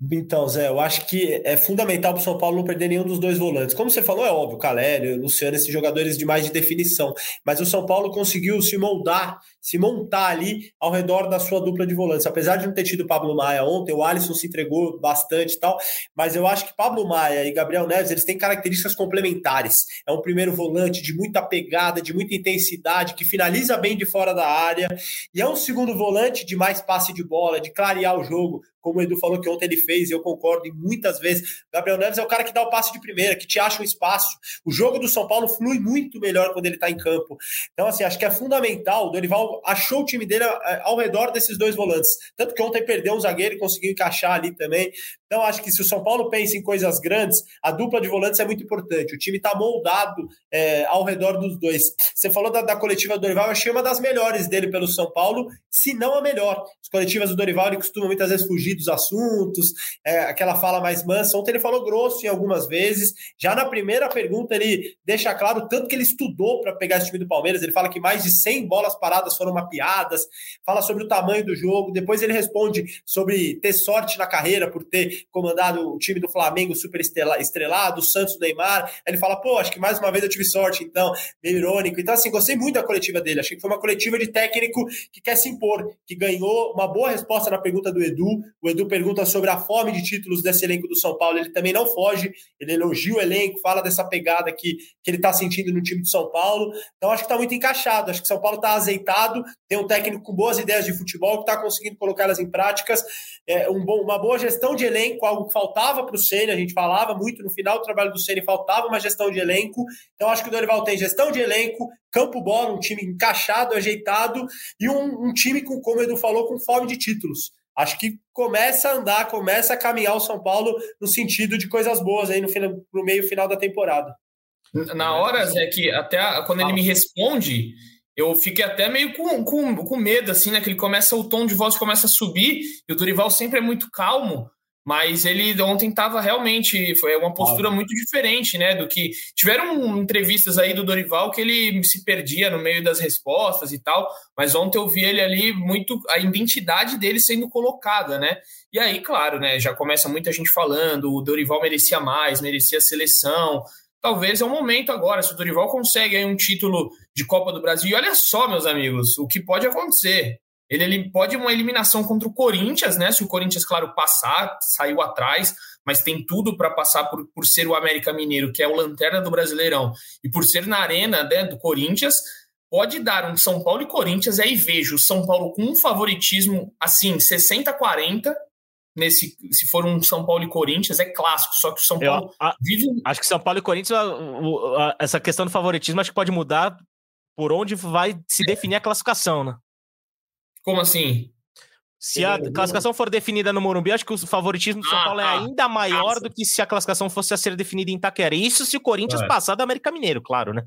Então, Zé, eu acho que é fundamental para o São Paulo não perder nenhum dos dois volantes. Como você falou, é óbvio, Calério, Luciano, esses jogadores de mais de definição. Mas o São Paulo conseguiu se moldar, se montar ali ao redor da sua dupla de volantes. Apesar de não ter tido Pablo Maia ontem, o Alisson se entregou bastante e tal. Mas eu acho que Pablo Maia e Gabriel Neves, eles têm características complementares. É um primeiro volante de muita pegada, de muita intensidade, que finaliza bem de fora da área. E é um segundo volante de mais passe de bola, de clarear o jogo como o Edu falou que ontem ele fez, e eu concordo e muitas vezes. Gabriel Neves é o cara que dá o passe de primeira, que te acha um espaço. O jogo do São Paulo flui muito melhor quando ele está em campo. Então, assim, acho que é fundamental. O Dorival achou o time dele é, ao redor desses dois volantes. Tanto que ontem perdeu um zagueiro e conseguiu encaixar ali também. Então, acho que se o São Paulo pensa em coisas grandes, a dupla de volantes é muito importante. O time está moldado é, ao redor dos dois. Você falou da, da coletiva do Dorival, eu achei uma das melhores dele pelo São Paulo, se não a melhor. As coletivas do Dorival ele costuma muitas vezes fugir fugir dos assuntos, é, aquela fala mais mansa. Ontem ele falou grosso em algumas vezes. Já na primeira pergunta, ele deixa claro tanto que ele estudou para pegar esse time do Palmeiras. Ele fala que mais de 100 bolas paradas foram mapeadas, fala sobre o tamanho do jogo. Depois ele responde sobre ter sorte na carreira por ter comandado o time do Flamengo super estrelado, o Santos, o Neymar. Ele fala, pô, acho que mais uma vez eu tive sorte, então, meio irônico. Então, assim, gostei muito da coletiva dele. Achei que foi uma coletiva de técnico que quer se impor, que ganhou uma boa resposta na pergunta do Edu. O Edu pergunta sobre a fome de títulos desse elenco do São Paulo. Ele também não foge, ele elogia o elenco, fala dessa pegada que, que ele está sentindo no time do São Paulo. Então, acho que está muito encaixado. Acho que São Paulo está azeitado, tem um técnico com boas ideias de futebol que está conseguindo colocá-las em práticas. É, um bom, uma boa gestão de elenco, algo que faltava para o Ceni. A gente falava muito no final do trabalho do Ceni, faltava uma gestão de elenco. Então, acho que o Dorival tem gestão de elenco, campo bola, um time encaixado, ajeitado e um, um time com, como o Edu falou, com fome de títulos acho que começa a andar, começa a caminhar o São Paulo no sentido de coisas boas aí no, no meio final da temporada. Na hora, Zé, que até quando ele me responde, eu fiquei até meio com, com, com medo, assim, né? Que ele começa, o tom de voz começa a subir, e o Dorival sempre é muito calmo. Mas ele ontem estava realmente, foi uma postura muito diferente, né? Do que. Tiveram entrevistas aí do Dorival que ele se perdia no meio das respostas e tal, mas ontem eu vi ele ali muito. a identidade dele sendo colocada, né? E aí, claro, né? Já começa muita gente falando, o Dorival merecia mais, merecia a seleção. Talvez é o momento agora, se o Dorival consegue aí um título de Copa do Brasil. E olha só, meus amigos, o que pode acontecer. Ele, ele pode uma eliminação contra o Corinthians, né? Se o Corinthians, claro, passar, saiu atrás, mas tem tudo para passar por, por ser o América Mineiro, que é o lanterna do Brasileirão, e por ser na arena né, do Corinthians, pode dar um São Paulo e Corinthians. Aí vejo o São Paulo com um favoritismo assim, 60-40. Nesse, se for um São Paulo e Corinthians, é clássico. Só que o São Paulo Eu, a, vive. Acho que São Paulo e Corinthians, a, a, essa questão do favoritismo, acho que pode mudar por onde vai se definir a classificação, né? Como assim? Se a classificação for definida no Morumbi, acho que o favoritismo do São ah, Paulo é ah, ainda maior do que se a classificação fosse a ser definida em Itaquera. Isso se o Corinthians é. passar do América Mineiro, claro, né?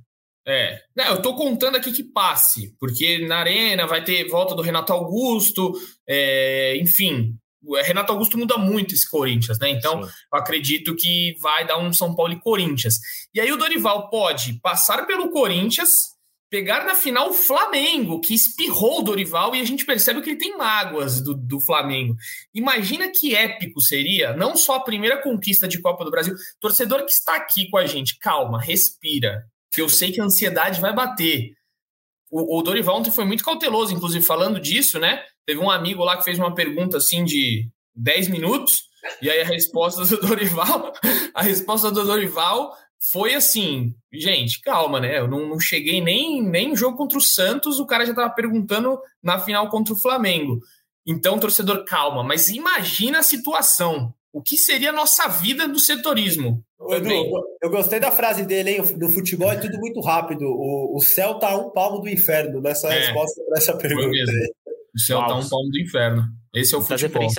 É. Não, eu tô contando aqui que passe, porque na Arena vai ter volta do Renato Augusto, é, enfim. O Renato Augusto muda muito esse Corinthians, né? Então, Sim. eu acredito que vai dar um São Paulo e Corinthians. E aí o Dorival pode passar pelo Corinthians pegar na final o Flamengo, que espirrou o Dorival e a gente percebe que ele tem mágoas do, do Flamengo. Imagina que épico seria, não só a primeira conquista de Copa do Brasil. Torcedor que está aqui com a gente, calma, respira, que eu sei que a ansiedade vai bater. O, o Dorival ontem foi muito cauteloso, inclusive falando disso, né? Teve um amigo lá que fez uma pergunta assim de 10 minutos, e aí a resposta do Dorival, a resposta do Dorival foi assim, gente, calma, né? Eu não, não cheguei nem nem no jogo contra o Santos, o cara já tava perguntando na final contra o Flamengo. Então, torcedor, calma, mas imagina a situação. O que seria a nossa vida do setorismo? Edu, eu gostei da frase dele, hein? No futebol é tudo muito rápido. O, o céu tá um palmo do inferno nessa é, resposta para essa pergunta. O céu Nossa. tá um palmo do inferno. Esse é o futebol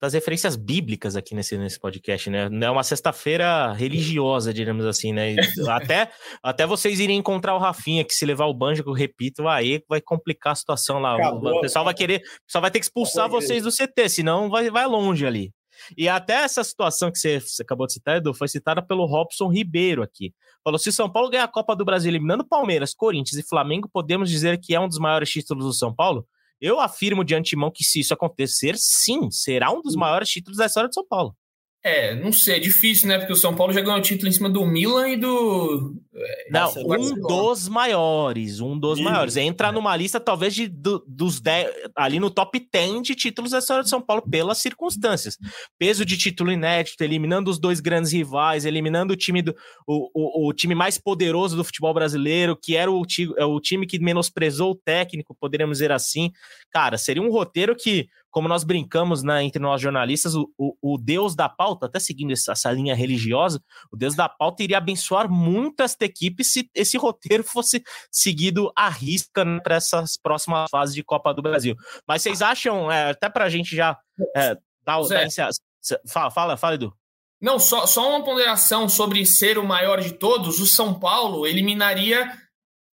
das referências bíblicas aqui nesse, nesse podcast, né? É uma sexta-feira religiosa, digamos assim, né? até, até vocês irem encontrar o Rafinha, que se levar o banjo, que eu repito, aí vai complicar a situação lá. Acabou, o pessoal vai querer, pessoal vai ter que expulsar Acabou vocês do CT, senão vai, vai longe ali. E até essa situação que você, você acabou de citar, Edu, foi citada pelo Robson Ribeiro aqui. Falou: se São Paulo ganhar a Copa do Brasil eliminando Palmeiras, Corinthians e Flamengo, podemos dizer que é um dos maiores títulos do São Paulo? Eu afirmo de antemão que se isso acontecer, sim, será um dos maiores títulos da história de São Paulo. É, não sei, é difícil, né? Porque o São Paulo já ganhou título em cima do Milan e do. É, não, um dos maiores, um dos maiores. Entra é. numa lista, talvez, de, do, dos 10, ali no top 10 de títulos da história de São Paulo, pelas circunstâncias. Peso de título inédito, eliminando os dois grandes rivais, eliminando o time, do, o, o, o time mais poderoso do futebol brasileiro, que era o, é o time que menosprezou o técnico, poderíamos dizer assim. Cara, seria um roteiro que como nós brincamos né, entre nós jornalistas, o, o, o Deus da pauta, até seguindo essa, essa, linha religiosa, o Deus da pauta iria abençoar muito esta equipe se esse roteiro fosse seguido à risca né, para essas próximas fases de Copa do Brasil. Mas vocês acham, é, até para a gente já é, dar, dar fala, fala, fala, Edu. Não, só, só uma ponderação sobre ser o maior de todos. O São Paulo eliminaria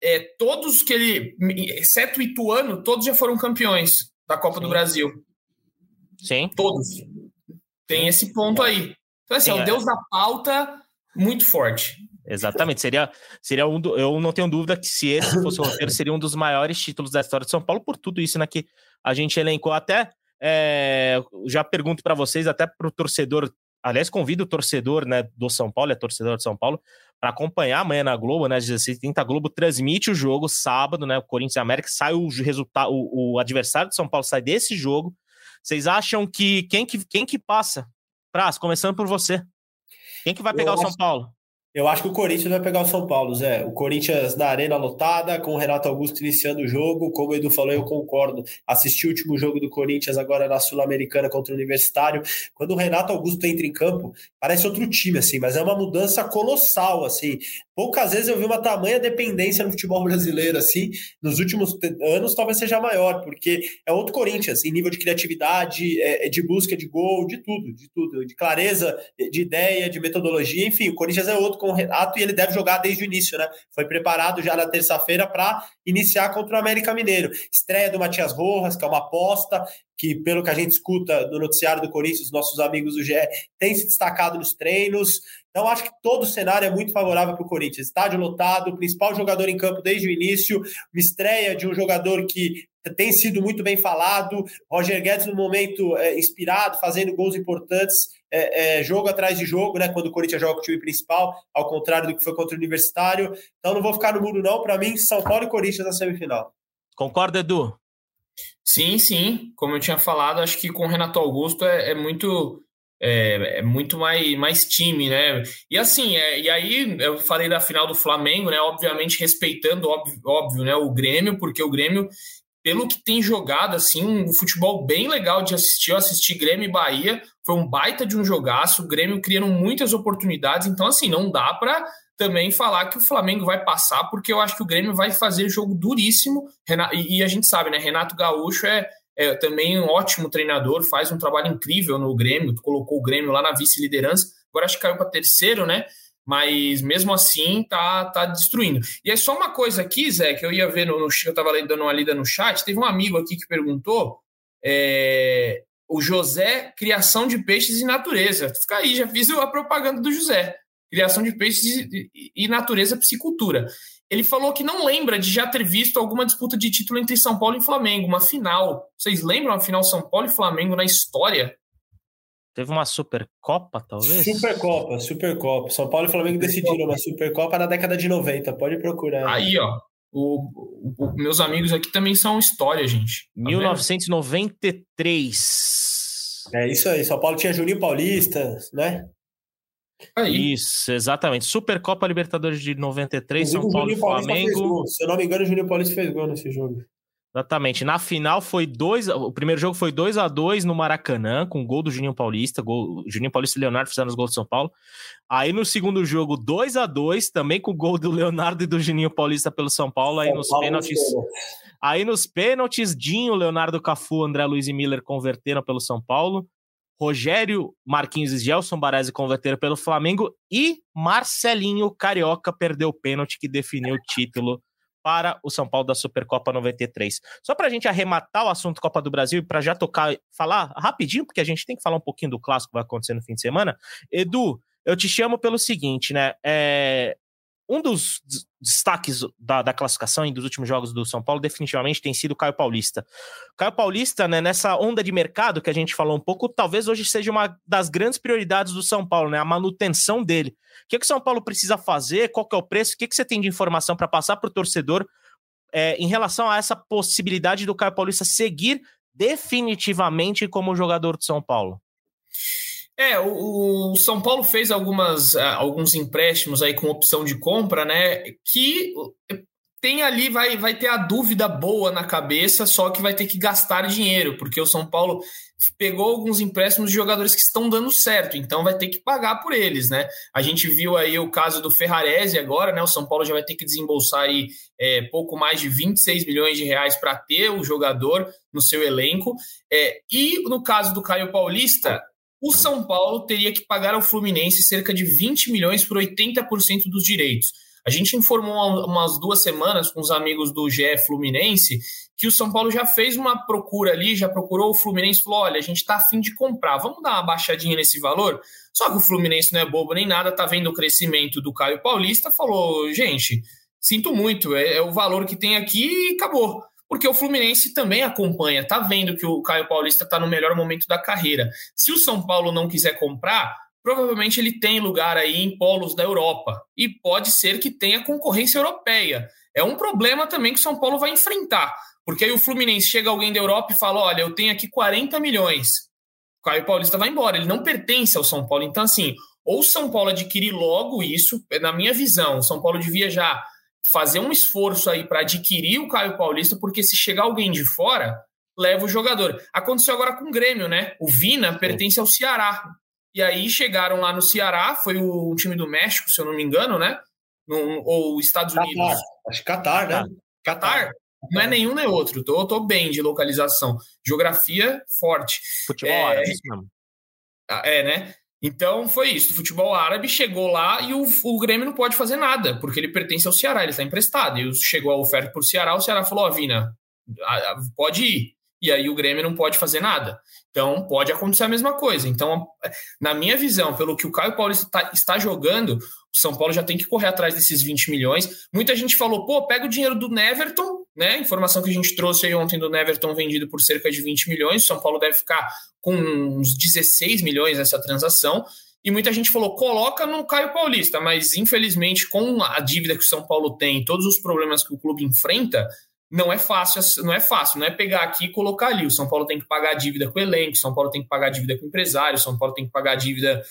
é, todos que ele, exceto o Ituano, todos já foram campeões da Copa Sim. do Brasil. Sim. Todos. Tem esse ponto aí. Então, assim, Sim, é o Deus é. da pauta muito forte. Exatamente. Seria, seria um do, eu não tenho dúvida que se esse fosse o roteiro, seria um dos maiores títulos da história de São Paulo, por tudo isso né, que a gente elencou. Até é, já pergunto para vocês, até para o torcedor. Aliás, convido o torcedor né, do São Paulo, é torcedor de São Paulo, para acompanhar amanhã na Globo, né? 16h30, a Globo transmite o jogo sábado, né? O Corinthians e América sai o resultado, o, o adversário de São Paulo sai desse jogo. Vocês acham que quem que, quem que passa? Praz, começando por você. Quem que vai pegar eu o São Paulo? Eu acho que o Corinthians vai pegar o São Paulo, Zé. O Corinthians na arena lotada, com o Renato Augusto iniciando o jogo. Como o Edu falou, eu concordo. Assisti o último jogo do Corinthians agora na Sul-Americana contra o Universitário. Quando o Renato Augusto entra em campo, parece outro time, assim, mas é uma mudança colossal, assim. Poucas vezes eu vi uma tamanha dependência no futebol brasileiro, assim. Nos últimos anos talvez seja maior, porque é outro Corinthians, em nível de criatividade, é, é de busca de gol, de tudo, de tudo. De clareza, de ideia, de metodologia, enfim. O Corinthians é outro com o Renato e ele deve jogar desde o início, né? Foi preparado já na terça-feira para iniciar contra o América Mineiro. Estreia do Matias Rojas, que é uma aposta, que pelo que a gente escuta no noticiário do Corinthians, os nossos amigos do GE, tem se destacado nos treinos. Então, acho que todo o cenário é muito favorável para o Corinthians. Estádio lotado, principal jogador em campo desde o início, uma estreia de um jogador que tem sido muito bem falado. Roger Guedes, no momento é, inspirado, fazendo gols importantes, é, é, jogo atrás de jogo, né? Quando o Corinthians joga com o time principal, ao contrário do que foi contra o Universitário. Então não vou ficar no muro, não. Para mim, São Paulo e Corinthians na semifinal. Concorda, Edu? Sim, sim. Como eu tinha falado, acho que com o Renato Augusto é, é muito. É, é, muito mais, mais time, né? E assim, é, e aí eu falei da final do Flamengo, né? Obviamente respeitando, óbvio, óbvio, né? O Grêmio, porque o Grêmio pelo que tem jogado, assim, um futebol bem legal de assistir. Eu assisti Grêmio e Bahia, foi um baita de um jogaço. O Grêmio criando muitas oportunidades, então, assim, não dá para também falar que o Flamengo vai passar, porque eu acho que o Grêmio vai fazer jogo duríssimo. E a gente sabe, né? Renato Gaúcho é, é também um ótimo treinador, faz um trabalho incrível no Grêmio, colocou o Grêmio lá na vice-liderança. Agora acho que caiu para terceiro, né? Mas mesmo assim tá, tá destruindo. E é só uma coisa aqui, Zé, que eu ia ver no, no eu estava dando uma lida no chat, teve um amigo aqui que perguntou é, o José Criação de Peixes e Natureza. Fica aí, já fiz a propaganda do José. Criação de Peixes e Natureza Piscicultura. Ele falou que não lembra de já ter visto alguma disputa de título entre São Paulo e Flamengo, uma final. Vocês lembram a final São Paulo e Flamengo na história? Teve uma Supercopa, talvez? Supercopa, Supercopa. São Paulo e Flamengo decidiram uma Supercopa na década de 90. Pode procurar. Aí, ó. O, o, meus amigos aqui também são história, gente. Tá 1993. É isso aí. São Paulo tinha Juninho Paulista, né? Aí. Isso, exatamente. Supercopa Libertadores de 93, São Paulo e Flamengo. Se eu não me engano, o Juninho Paulista fez gol nesse jogo. Exatamente. Na final foi dois. O primeiro jogo foi 2 a 2 no Maracanã, com gol do Juninho Paulista. Gol, Juninho Paulista e Leonardo fizeram os gols do São Paulo. Aí no segundo jogo, 2 a 2 também com gol do Leonardo e do Juninho Paulista pelo São Paulo. Aí São nos Paulo pênaltis. Aí nos pênaltis, Dinho, Leonardo Cafu, André Luiz e Miller converteram pelo São Paulo. Rogério Marquinhos e Gelson Baresi converteram pelo Flamengo. E Marcelinho Carioca perdeu o pênalti que definiu o título para o São Paulo da Supercopa 93. Só para a gente arrematar o assunto Copa do Brasil e para já tocar, falar rapidinho, porque a gente tem que falar um pouquinho do clássico que vai acontecer no fim de semana. Edu, eu te chamo pelo seguinte, né? É, um dos destaques da, da, classificação e dos últimos jogos do São Paulo definitivamente tem sido o Caio Paulista. Caio Paulista, né, nessa onda de mercado que a gente falou um pouco, talvez hoje seja uma das grandes prioridades do São Paulo, né, a manutenção dele. O que, que o São Paulo precisa fazer? Qual é o preço? O que, que você tem de informação para passar para o torcedor é, em relação a essa possibilidade do Caio Paulista seguir definitivamente como jogador de São Paulo? É, o, o, São Paulo fez algumas, uh, alguns empréstimos aí com opção de compra, né? Que tem ali, vai, vai ter a dúvida boa na cabeça, só que vai ter que gastar dinheiro, porque o São Paulo pegou alguns empréstimos de jogadores que estão dando certo, então vai ter que pagar por eles, né? A gente viu aí o caso do Ferrarese agora, né? O São Paulo já vai ter que desembolsar aí é, pouco mais de 26 milhões de reais para ter o jogador no seu elenco. É, e no caso do Caio Paulista, o São Paulo teria que pagar ao Fluminense cerca de 20 milhões por 80% dos direitos. A gente informou há umas duas semanas com os amigos do GE Fluminense que o São Paulo já fez uma procura ali, já procurou o Fluminense, falou: olha, a gente está afim de comprar, vamos dar uma baixadinha nesse valor? Só que o Fluminense não é bobo nem nada, tá vendo o crescimento do Caio Paulista, falou: gente, sinto muito, é, é o valor que tem aqui e acabou porque o Fluminense também acompanha, tá vendo que o Caio Paulista está no melhor momento da carreira. Se o São Paulo não quiser comprar, provavelmente ele tem lugar aí em polos da Europa e pode ser que tenha concorrência europeia. É um problema também que o São Paulo vai enfrentar, porque aí o Fluminense chega alguém da Europa e fala: olha, eu tenho aqui 40 milhões. O Caio Paulista vai embora, ele não pertence ao São Paulo. Então, assim, ou o São Paulo adquirir logo isso, na minha visão, o São Paulo devia já fazer um esforço aí para adquirir o Caio Paulista, porque se chegar alguém de fora, leva o jogador. Aconteceu agora com o Grêmio, né? O Vina pertence ao Ceará. E aí chegaram lá no Ceará, foi o time do México, se eu não me engano, né? No, ou Estados Unidos. Qatar. Acho Catar, né? Qatar? Não é nenhum nem outro. Tô, tô bem de localização. Geografia forte. Futebol é, árabe, isso mesmo. É, né? Então foi isso. O futebol árabe chegou lá e o, o Grêmio não pode fazer nada, porque ele pertence ao Ceará, ele está emprestado. E chegou a oferta o Ceará, o Ceará falou: Ó, oh, Vina, pode ir. E aí o Grêmio não pode fazer nada. Então pode acontecer a mesma coisa. Então, na minha visão, pelo que o Caio Paulista tá, está jogando, São Paulo já tem que correr atrás desses 20 milhões. Muita gente falou, pô, pega o dinheiro do Neverton, né? Informação que a gente trouxe aí ontem do Neverton vendido por cerca de 20 milhões. São Paulo deve ficar com uns 16 milhões nessa transação. E muita gente falou, coloca no Caio Paulista, mas infelizmente, com a dívida que o São Paulo tem, todos os problemas que o clube enfrenta, não é fácil, não é fácil, não é pegar aqui e colocar ali. O São Paulo tem que pagar a dívida com o elenco, o São Paulo tem que pagar a dívida com o empresário, o São Paulo tem que pagar a dívida,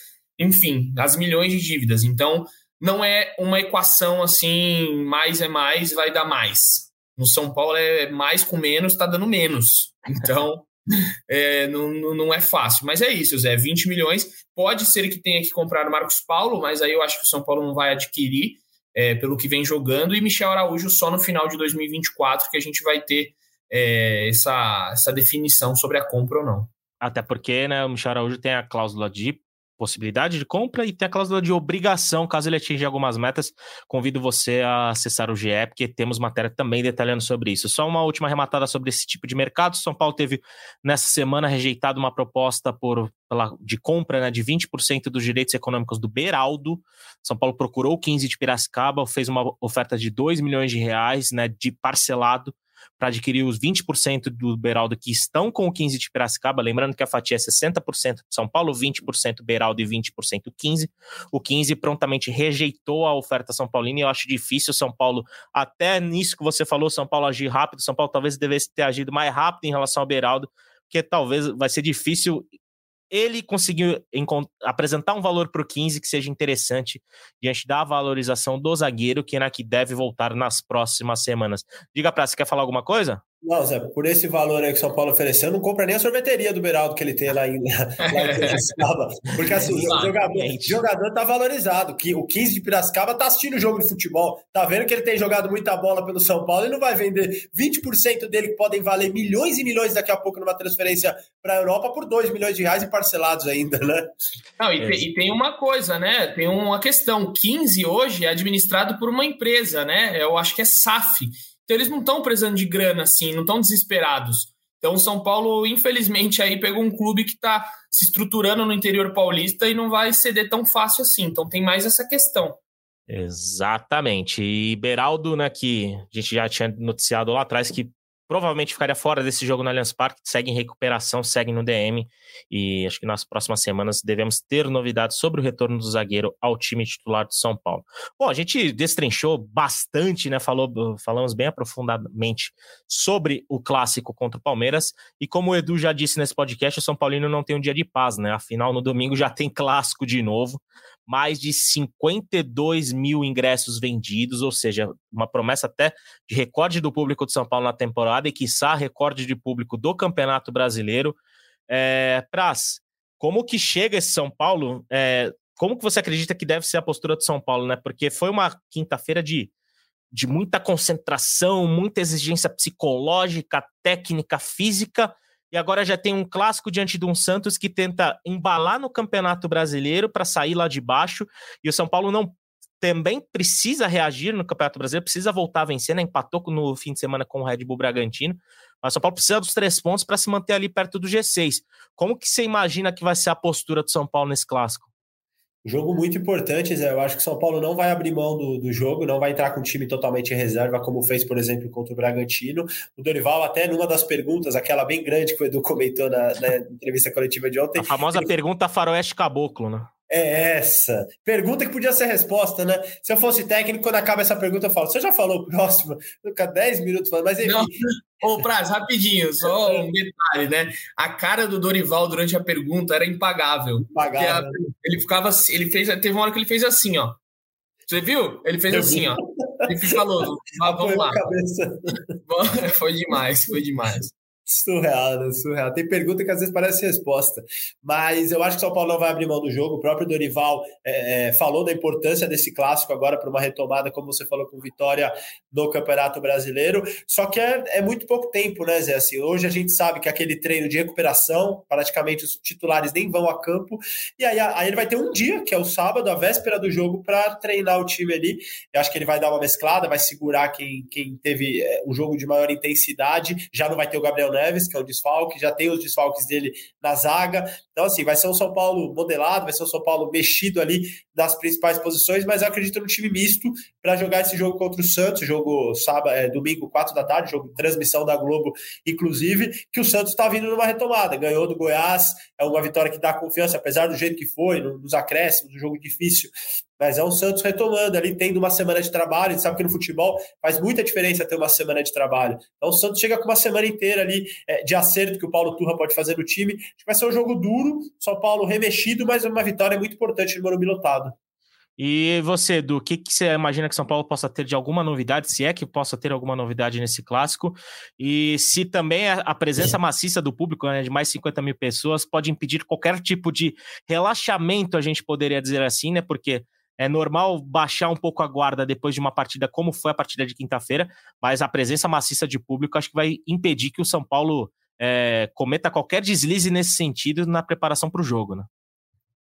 enfim, as milhões de dívidas. Então, não é uma equação assim, mais é mais, vai dar mais. No São Paulo é mais com menos, está dando menos. Então, é, não, não é fácil. Mas é isso, Zé, 20 milhões. Pode ser que tenha que comprar o Marcos Paulo, mas aí eu acho que o São Paulo não vai adquirir é, pelo que vem jogando, e Michel Araújo só no final de 2024 que a gente vai ter é, essa, essa definição sobre a compra ou não. Até porque né, o Michel Araújo tem a cláusula de possibilidade de compra e tem a cláusula de obrigação, caso ele atinja algumas metas. Convido você a acessar o GE, porque temos matéria também detalhando sobre isso. Só uma última arrematada sobre esse tipo de mercado. São Paulo teve, nessa semana, rejeitado uma proposta por, de compra né, de 20% dos direitos econômicos do Beraldo. São Paulo procurou 15 de Piracicaba, fez uma oferta de 2 milhões de reais né, de parcelado para adquirir os 20% do Beraldo que estão com o 15 de Piracicaba, lembrando que a fatia é 60% São Paulo, 20% Beraldo e 20% 15. O 15 prontamente rejeitou a oferta São Paulina e eu acho difícil São Paulo, até nisso que você falou, São Paulo agir rápido, São Paulo talvez devesse ter agido mais rápido em relação ao Beraldo, porque talvez vai ser difícil ele conseguiu apresentar um valor para o 15 que seja interessante diante da valorização do zagueiro, que, né, que deve voltar nas próximas semanas. Diga para você quer falar alguma coisa? Não, Zé, por esse valor aí que o São Paulo ofereceu, não compra nem a sorveteria do Beraldo que ele tem lá em, lá em Piracicaba. Porque assim, o jogador, jogador tá valorizado. Que o 15 de Piracicaba tá assistindo o jogo de futebol, tá vendo que ele tem jogado muita bola pelo São Paulo e não vai vender 20% dele que podem valer milhões e milhões daqui a pouco numa transferência para a Europa por 2 milhões de reais e parcelados ainda, né? Não, e, é. tem, e tem uma coisa, né? Tem uma questão. 15 hoje é administrado por uma empresa, né? Eu acho que é SAF então eles não estão precisando de grana assim, não estão desesperados. Então o São Paulo, infelizmente, aí pegou um clube que está se estruturando no interior paulista e não vai ceder tão fácil assim. Então tem mais essa questão. Exatamente. E Beraldo, né, que a gente já tinha noticiado lá atrás que provavelmente ficaria fora desse jogo no Allianz Parque, segue em recuperação, segue no DM, e acho que nas próximas semanas devemos ter novidades sobre o retorno do zagueiro ao time titular de São Paulo. Bom, a gente destrinchou bastante, né, falou, falamos bem aprofundadamente sobre o clássico contra o Palmeiras, e como o Edu já disse nesse podcast, o São Paulino não tem um dia de paz, né, afinal no domingo já tem clássico de novo, mais de 52 mil ingressos vendidos, ou seja, uma promessa até de recorde do público de São Paulo na temporada e, quiçá, recorde de público do Campeonato Brasileiro. É, Praz, como que chega esse São Paulo? É, como que você acredita que deve ser a postura de São Paulo, né? Porque foi uma quinta-feira de, de muita concentração, muita exigência psicológica, técnica, física, e agora já tem um clássico diante de um Santos que tenta embalar no Campeonato Brasileiro para sair lá de baixo, e o São Paulo não também precisa reagir no Campeonato Brasileiro, precisa voltar a vencer, né? Empatou no fim de semana com o Red Bull Bragantino. Mas o São Paulo precisa dos três pontos para se manter ali perto do G6. Como que você imagina que vai ser a postura do São Paulo nesse clássico? Jogo muito importante, Zé. Eu acho que o São Paulo não vai abrir mão do, do jogo, não vai entrar com o time totalmente em reserva, como fez, por exemplo, contra o Bragantino. O Dorival, até numa das perguntas, aquela bem grande que o Edu comentou na, na entrevista coletiva de ontem. A famosa ele... pergunta faroeste caboclo, né? É essa. Pergunta que podia ser resposta, né? Se eu fosse técnico, quando acaba essa pergunta, eu falo: você já falou o próximo? Fica 10 minutos falando, mas enfim. Não. Ô, Praz, rapidinho, só um detalhe, né? A cara do Dorival durante a pergunta era impagável. Impagável. Ele ficava ele fez, teve uma hora que ele fez assim, ó. Você viu? Ele fez eu assim, vi. ó. Ele falou, vamos lá. Foi demais, foi demais. Surreal, né? Surreal. Tem pergunta que às vezes parece resposta. Mas eu acho que São Paulo não vai abrir mão do jogo. O próprio Dorival é, é falou da importância desse clássico agora para uma retomada, como você falou, com vitória no Campeonato Brasileiro. Só que é, é muito pouco tempo, né, Zé? Assim, hoje a gente sabe que aquele treino de recuperação, praticamente os titulares nem vão a campo. E aí, aí ele vai ter um dia, que é o sábado, a véspera do jogo, para treinar o time ali. Eu acho que ele vai dar uma mesclada, vai segurar quem, quem teve é, um jogo de maior intensidade. Já não vai ter o Gabriel que é o desfalque, já tem os desfalques dele na zaga. Então, assim, vai ser um São Paulo modelado, vai ser um São Paulo mexido ali das principais posições, mas eu acredito no time misto para jogar esse jogo contra o Santos, jogo sábado, é, domingo, 4 da tarde, jogo transmissão da Globo, inclusive, que o Santos está vindo numa retomada. Ganhou do Goiás, é uma vitória que dá confiança, apesar do jeito que foi, nos acréscimos, um jogo difícil. Mas é o Santos retomando ali, tendo uma semana de trabalho. A gente sabe que no futebol faz muita diferença ter uma semana de trabalho. Então o Santos chega com uma semana inteira ali é, de acerto que o Paulo Turra pode fazer no time. Acho que vai ser um jogo duro, São Paulo remexido, mas uma vitória muito importante no Morumbi lotado. E você, Edu, o que, que você imagina que São Paulo possa ter de alguma novidade, se é que possa ter alguma novidade nesse clássico? E se também a, presença maciça do público, né, de mais 50 mil pessoas, pode impedir qualquer tipo de relaxamento, a gente poderia dizer assim, né? Porque é normal baixar um pouco a guarda depois de uma partida como foi a partida de quinta-feira, mas a presença maciça de público acho que vai impedir que o São Paulo é, cometa qualquer deslize nesse sentido na preparação para o jogo, né?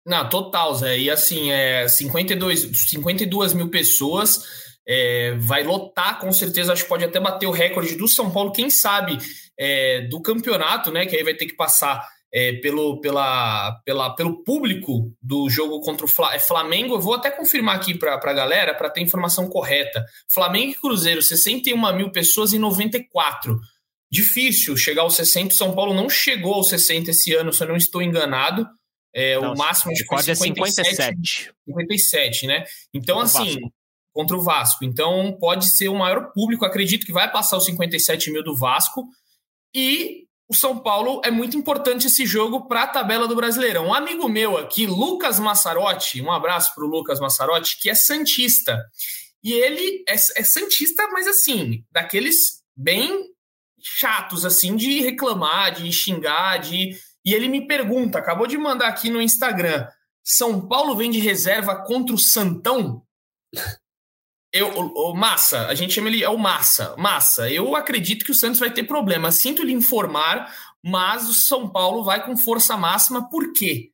Não, total, Zé. E assim, é 52, 52 mil pessoas. É, vai lotar, com certeza, acho que pode até bater o recorde do São Paulo, quem sabe, é, do campeonato, né? Que aí vai ter que passar é, pelo, pela, pela, pelo público do jogo contra o é, Flamengo. Eu vou até confirmar aqui para a galera para ter informação correta. Flamengo e Cruzeiro, 61 mil pessoas em 94. Difícil chegar aos 60. São Paulo não chegou aos 60 esse ano, se eu não estou enganado. É, o máximo de foi 57. 57, né? Então, contra assim, o contra o Vasco. Então, pode ser o maior público. Acredito que vai passar os 57 mil do Vasco. E o São Paulo é muito importante esse jogo para a tabela do Brasileirão. Um amigo meu aqui, Lucas Massarotti, um abraço para o Lucas Massarotti, que é Santista. E ele é, é Santista, mas assim, daqueles bem chatos, assim, de reclamar, de xingar, de e ele me pergunta, acabou de mandar aqui no Instagram: São Paulo vem de reserva contra o Santão? Eu, o, o, Massa, a gente chama ele é o Massa. Massa, eu acredito que o Santos vai ter problema. Sinto lhe informar, mas o São Paulo vai com força máxima, porque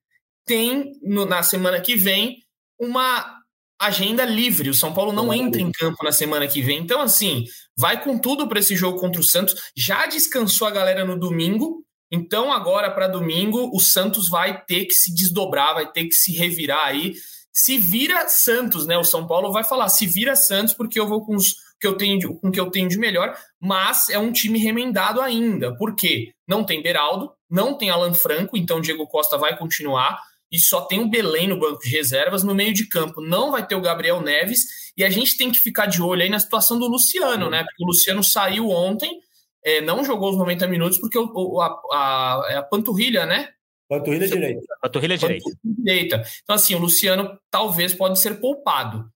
tem no, na semana que vem uma agenda livre. O São Paulo não entra em campo na semana que vem. Então, assim, vai com tudo para esse jogo contra o Santos. Já descansou a galera no domingo, então, agora para domingo, o Santos vai ter que se desdobrar, vai ter que se revirar aí. Se vira Santos, né? O São Paulo vai falar, se vira Santos, porque eu vou com os que eu tenho com o que eu tenho de melhor, mas é um time remendado ainda. Por quê? Não tem Beraldo, não tem Alan Franco, então Diego Costa vai continuar e só tem o Belém no banco de reservas no meio de campo. Não vai ter o Gabriel Neves e a gente tem que ficar de olho aí na situação do Luciano, né? Porque o Luciano saiu ontem é, não jogou os 90 minutos porque o a, a, é a, panturrilha, né? Panturrilha direita. Panturrilha direita. direita. Então, assim, o Luciano talvez pode ser poupado.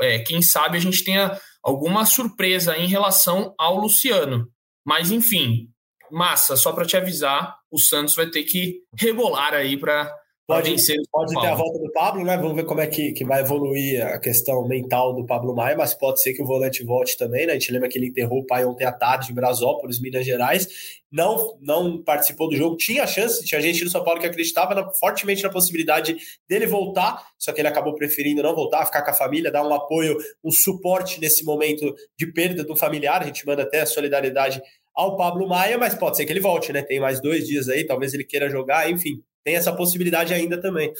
É, quem sabe a gente tenha alguma surpresa em relação ao Luciano. Mas, enfim, massa, só para te avisar, o Santos vai ter que rebolar aí para Pode, pode ter a volta do Pablo, né? Vamos ver como é que, que vai evoluir a questão mental do Pablo Maia, mas pode ser que o volante volte também, né? A gente lembra que ele enterrou o pai ontem à tarde em Brasópolis, Minas Gerais. Não, não participou do jogo, tinha chance, tinha gente no São Paulo que acreditava na, fortemente na possibilidade dele voltar, só que ele acabou preferindo não voltar, ficar com a família, dar um apoio, um suporte nesse momento de perda do familiar. A gente manda até a solidariedade ao Pablo Maia, mas pode ser que ele volte, né? Tem mais dois dias aí, talvez ele queira jogar, enfim tem essa possibilidade ainda também.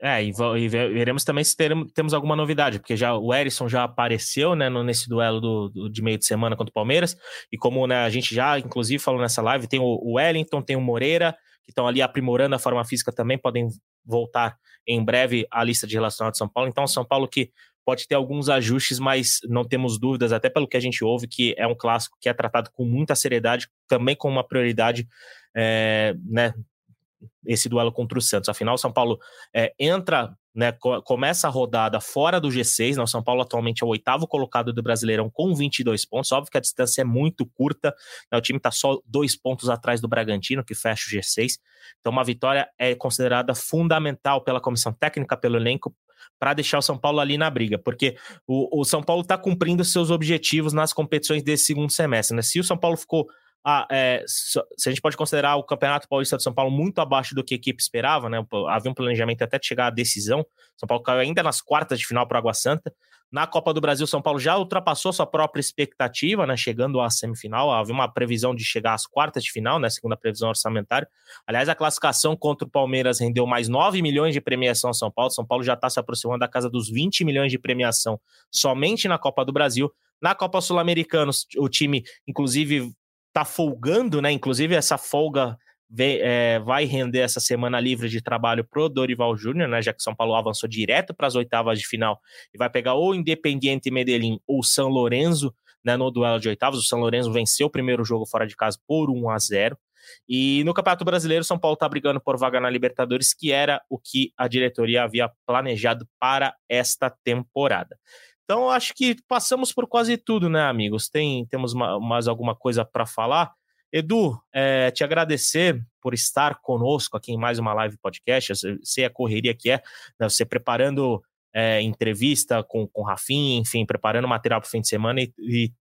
É, e, veremos também se temos alguma novidade, porque já o Erisson já apareceu né, no, nesse duelo do, do, de meio de semana contra o Palmeiras, e como né, a gente já, inclusive, falou nessa live, tem o, o Wellington, tem o Moreira, que estão ali aprimorando a forma física também, podem voltar em breve à lista de relacionados de São Paulo. Então, São Paulo que pode ter alguns ajustes, mas não temos dúvidas, até pelo que a gente ouve, que é um clássico que é tratado com muita seriedade, também com uma prioridade é, né, esse duelo contra o Santos. Afinal, o São Paulo é, entra, né, começa a rodada fora do G6. Né, o São Paulo atualmente é o oitavo colocado do Brasileirão com 22 pontos. Óbvio que a distância é muito curta. Né, o time está só dois pontos atrás do Bragantino, que fecha o G6. Então, uma vitória é considerada fundamental pela comissão técnica, pelo elenco, para deixar o São Paulo ali na briga, porque o, o São Paulo está cumprindo seus objetivos nas competições desse segundo semestre. Né? Se o São Paulo ficou ah, é, se a gente pode considerar o Campeonato Paulista de São Paulo muito abaixo do que a equipe esperava, né? Havia um planejamento até de chegar à decisão. São Paulo caiu ainda nas quartas de final para Água Santa. Na Copa do Brasil, São Paulo já ultrapassou sua própria expectativa, né? Chegando à semifinal. Havia uma previsão de chegar às quartas de final, né? Segundo a previsão orçamentária. Aliás, a classificação contra o Palmeiras rendeu mais 9 milhões de premiação ao São Paulo. São Paulo já está se aproximando da casa dos 20 milhões de premiação somente na Copa do Brasil. Na Copa Sul-Americana, o time, inclusive, tá folgando, né? Inclusive, essa folga vem, é, vai render essa semana livre de trabalho pro Dorival Júnior, né? Já que São Paulo avançou direto para as oitavas de final e vai pegar ou Independiente Medellín ou São Lourenço, né? No duelo de oitavas. O São Lourenço venceu o primeiro jogo fora de casa por 1 a 0 e no Campeonato Brasileiro, São Paulo está brigando por vaga na Libertadores, que era o que a diretoria havia planejado para esta temporada. Então, acho que passamos por quase tudo, né, amigos? Tem, temos mais alguma coisa para falar? Edu, é, te agradecer por estar conosco aqui em mais uma live podcast. Eu sei a correria que é, né, você preparando é, entrevista com, com o Rafinha, enfim, preparando material para o fim de semana e, e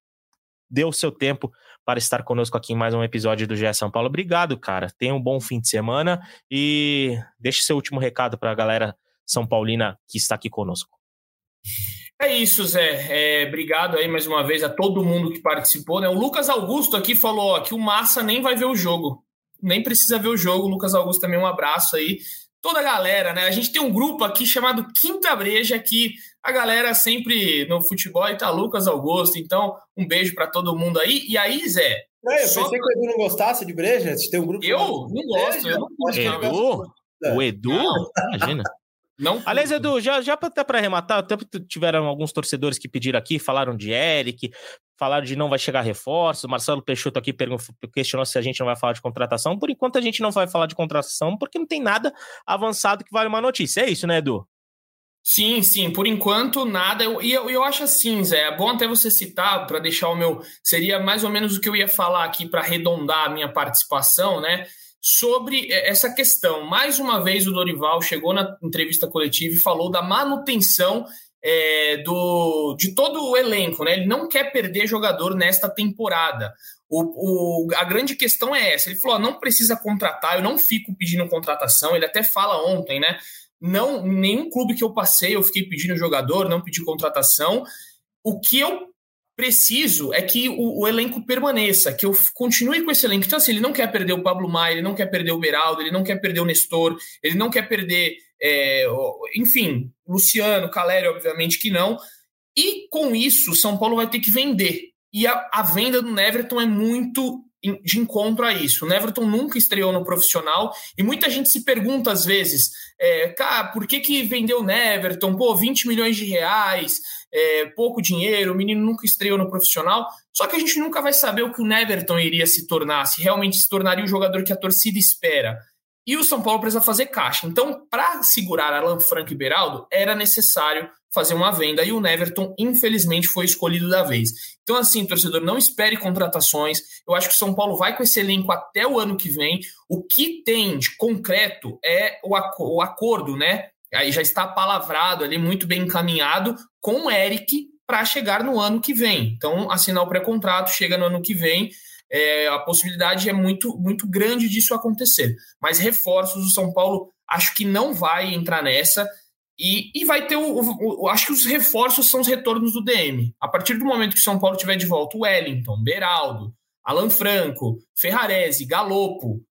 deu o seu tempo para estar conosco aqui em mais um episódio do GE São Paulo. Obrigado, cara. Tenha um bom fim de semana e deixe seu último recado para a galera São Paulina que está aqui conosco. É isso, Zé. É, obrigado aí mais uma vez a todo mundo que participou. Né? O Lucas Augusto aqui falou ó, que o Massa nem vai ver o jogo. Nem precisa ver o jogo. Lucas Augusto também um abraço aí. Toda a galera, né? A gente tem um grupo aqui chamado Quinta Breja, que a galera sempre no futebol e tá Lucas Augusto. Então, um beijo para todo mundo aí. E aí, Zé? É, eu pensei que o Edu não gostasse de breja. Tem um grupo eu não gosto, eu não gosto. Edu? O Edu? Imagina. Não. Aliás, Edu, já, já até para arrematar, até tiveram alguns torcedores que pediram aqui, falaram de Eric, falaram de não vai chegar reforço. Marcelo Peixoto aqui questionou se a gente não vai falar de contratação. Por enquanto, a gente não vai falar de contratação, porque não tem nada avançado que vale uma notícia. É isso, né, Edu? Sim, sim, por enquanto nada. E eu, eu, eu, acho assim, Zé, é bom até você citar para deixar o meu. Seria mais ou menos o que eu ia falar aqui para arredondar a minha participação, né? Sobre é, essa questão. Mais uma vez, o Dorival chegou na entrevista coletiva e falou da manutenção é, do, de todo o elenco. Né? Ele não quer perder jogador nesta temporada. O, o, a grande questão é essa. Ele falou: não precisa contratar, eu não fico pedindo contratação. Ele até fala ontem, né? Não, nenhum clube que eu passei eu fiquei pedindo jogador, não pedi contratação. O que eu preciso é que o, o, elenco permaneça, que eu continue com esse elenco. Então, assim, ele não quer perder o Pablo Maia, ele não quer perder o Beraldo, ele não quer perder o Nestor, ele não quer perder, é, enfim, Luciano, Caleri, obviamente que não. E com isso, São Paulo vai ter que vender. E a, a venda do Neverton é muito de encontro a isso. O Neverton nunca estreou no profissional e muita gente se pergunta às vezes, é, cara, por que, que vendeu o Neverton? Pô, 20 milhões de reais, é, pouco dinheiro, o menino nunca estreou no profissional. Só que a gente nunca vai saber o que o Neverton iria se tornar, se realmente se tornaria o jogador que a torcida espera. E o São Paulo precisa fazer caixa. Então, para segurar Alan Franco e Beraldo, era necessário fazer uma venda e o Neverton, infelizmente, foi escolhido da vez. Então, assim, torcedor, não espere contratações. Eu acho que o São Paulo vai com esse elenco até o ano que vem. O que tem de concreto é o, o acordo, né? Aí já está palavrado ali, muito bem encaminhado com o Eric para chegar no ano que vem. Então, assinar o pré-contrato, chega no ano que vem. É, a possibilidade é muito, muito grande disso acontecer. Mas reforços, o São Paulo acho que não vai entrar nessa. E, e vai ter o, o, o, Acho que os reforços são os retornos do DM. A partir do momento que o São Paulo tiver de volta o Wellington, Beraldo, Alan Franco, Ferrarese, Galopo,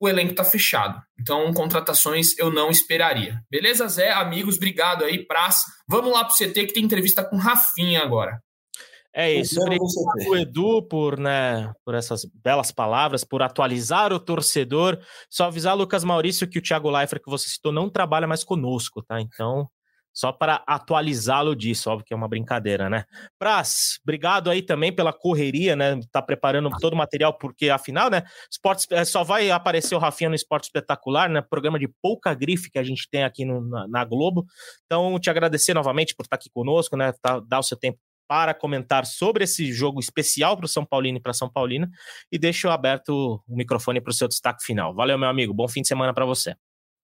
o elenco está fechado. Então, contratações eu não esperaria. Beleza, Zé? Amigos, obrigado aí, Praz. Vamos lá para o CT que tem entrevista com Rafinha agora. É isso. Obrigado, Edu, por, né, por essas belas palavras, por atualizar o torcedor. Só avisar, Lucas Maurício, que o Thiago Leifert, que você citou, não trabalha mais conosco, tá? Então, só para atualizá-lo disso, óbvio que é uma brincadeira, né? Praz, obrigado aí também pela correria, né? Tá preparando todo o material, porque afinal, né? Esportes, é, só vai aparecer o Rafinha no Esporte Espetacular, né? Programa de pouca grife que a gente tem aqui no, na, na, Globo. Então, te agradecer novamente por estar aqui conosco, né? Tá, dar o seu tempo para comentar sobre esse jogo especial para o São Paulino e para São Paulina e deixo aberto o microfone para o seu destaque final. Valeu, meu amigo. Bom fim de semana para você.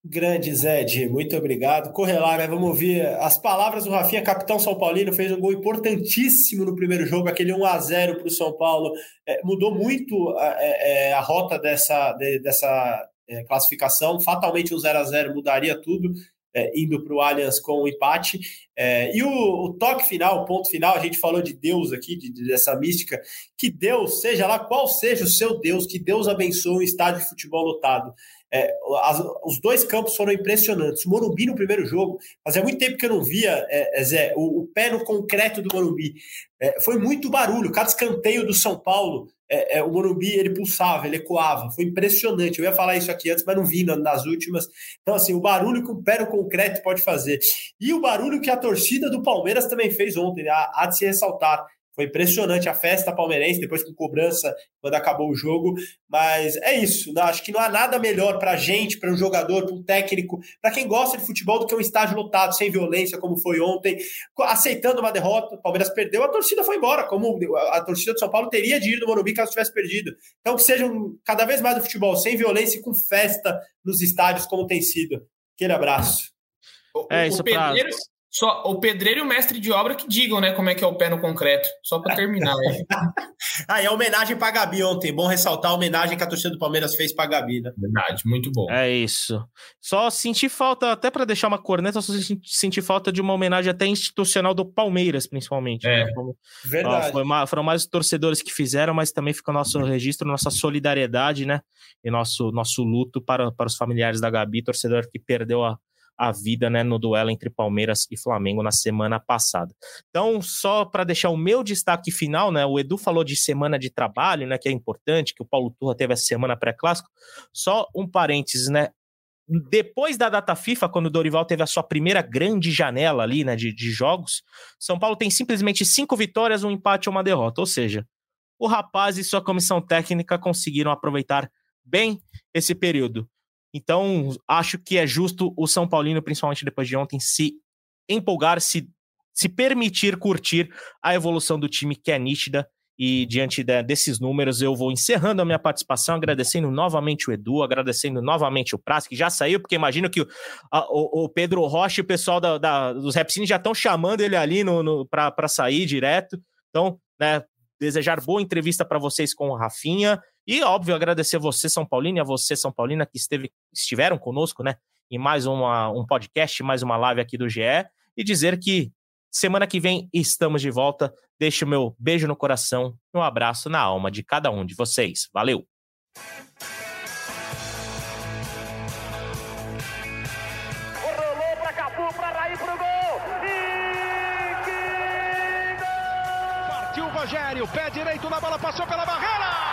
Grande Zed, muito obrigado. Corre lá, né? Vamos ouvir as palavras do Rafinha, capitão São Paulino, fez um gol importantíssimo no primeiro jogo, aquele 1 a 0 para o São Paulo. É, mudou muito a, é, é, a rota dessa, de, dessa é, classificação. Fatalmente um 0 a 0 mudaria tudo é, indo para o Allianz com o um empate. É, e o, o, toque final, o ponto final, a gente falou de Deus aqui, de, de, dessa mística, que Deus, seja lá qual seja o seu Deus, que Deus abençoe um estádio de futebol lotado. É, as, os dois campos foram impressionantes. O Morumbi no primeiro jogo, fazia muito tempo que eu não via, é, é Zé, o, o, pé no concreto do Morumbi. É, foi muito barulho. Cada escanteio do São Paulo, é, é, o Morumbi ele pulsava, ele ecoava. Foi impressionante. Eu ia falar isso aqui antes, mas não vi nas últimas. Então, assim, o barulho que o pé no concreto pode fazer. E o barulho que a torcida do Palmeiras também fez ontem, há, há de se ressaltar. Foi impressionante a festa palmeirense, depois com cobrança, quando acabou o jogo. Mas é isso. Né? Acho que não há nada melhor para a gente, para um jogador, para um técnico, para quem gosta de futebol, do que um estádio lotado, sem violência, como foi ontem, aceitando uma derrota. O Palmeiras perdeu, a torcida foi embora, como a torcida de São Paulo teria de ir no Morumbi caso tivesse perdido. Então, que sejam cada vez mais o futebol sem violência e com festa nos estádios, como tem sido. Aquele abraço. É, isso o Pedreiro, só o pedreiro e o mestre de obra que digam, né, como é que é o pé no concreto. Só para terminar. ah, é homenagem para Gabi ontem. Bom ressaltar a homenagem que a torcida do Palmeiras fez para Gabi, né? Verdade, muito bom. É isso. Só senti falta, até para deixar uma corneta, só senti falta de uma homenagem até institucional do Palmeiras, principalmente. É. Né? Verdade. Ó, foram mais os torcedores que fizeram, mas também fica o nosso registro, nossa solidariedade, né? E nosso, nosso luto para, para os familiares da Gabi, torcedor que perdeu a a vida né, no duelo entre Palmeiras e Flamengo na semana passada. Então, só para deixar o meu destaque final, né, o Edu falou de semana de trabalho, né, que é importante, que o Paulo Turra teve essa semana pré-clássico. Só um parênteses, né? Depois da data FIFA, quando o Dorival teve a sua primeira grande janela ali, né, de, de jogos, São Paulo tem simplesmente cinco vitórias, um empate ou uma derrota. Ou seja, o rapaz e sua comissão técnica conseguiram aproveitar bem esse período. Então, acho que é justo o São Paulino, principalmente depois de ontem, se empolgar, se, se permitir curtir a evolução do time, que é nítida. E diante de, desses números, eu vou encerrando a minha participação, agradecendo novamente o Edu, agradecendo novamente o Praz, que já saiu, porque imagino que o, a, o, o, Pedro Rocha e o pessoal da, da, dos Repsines já estão chamando ele ali no, no para sair direto. Então, né, desejar boa entrevista para vocês com o Rafinha. E, óbvio, agradecer a você, São Paulino, e a você, São Paulina, que esteve, estiveram conosco, né? Em mais uma, um podcast, mais uma live aqui do GE. E dizer que semana que vem estamos de volta. Deixo o meu beijo no coração e um abraço na alma de cada um de vocês. Valeu! Rolou para Cafu, para Raí, pro gol! E que gol! Partiu o Rogério, pé direito na bola, passou pela barreira!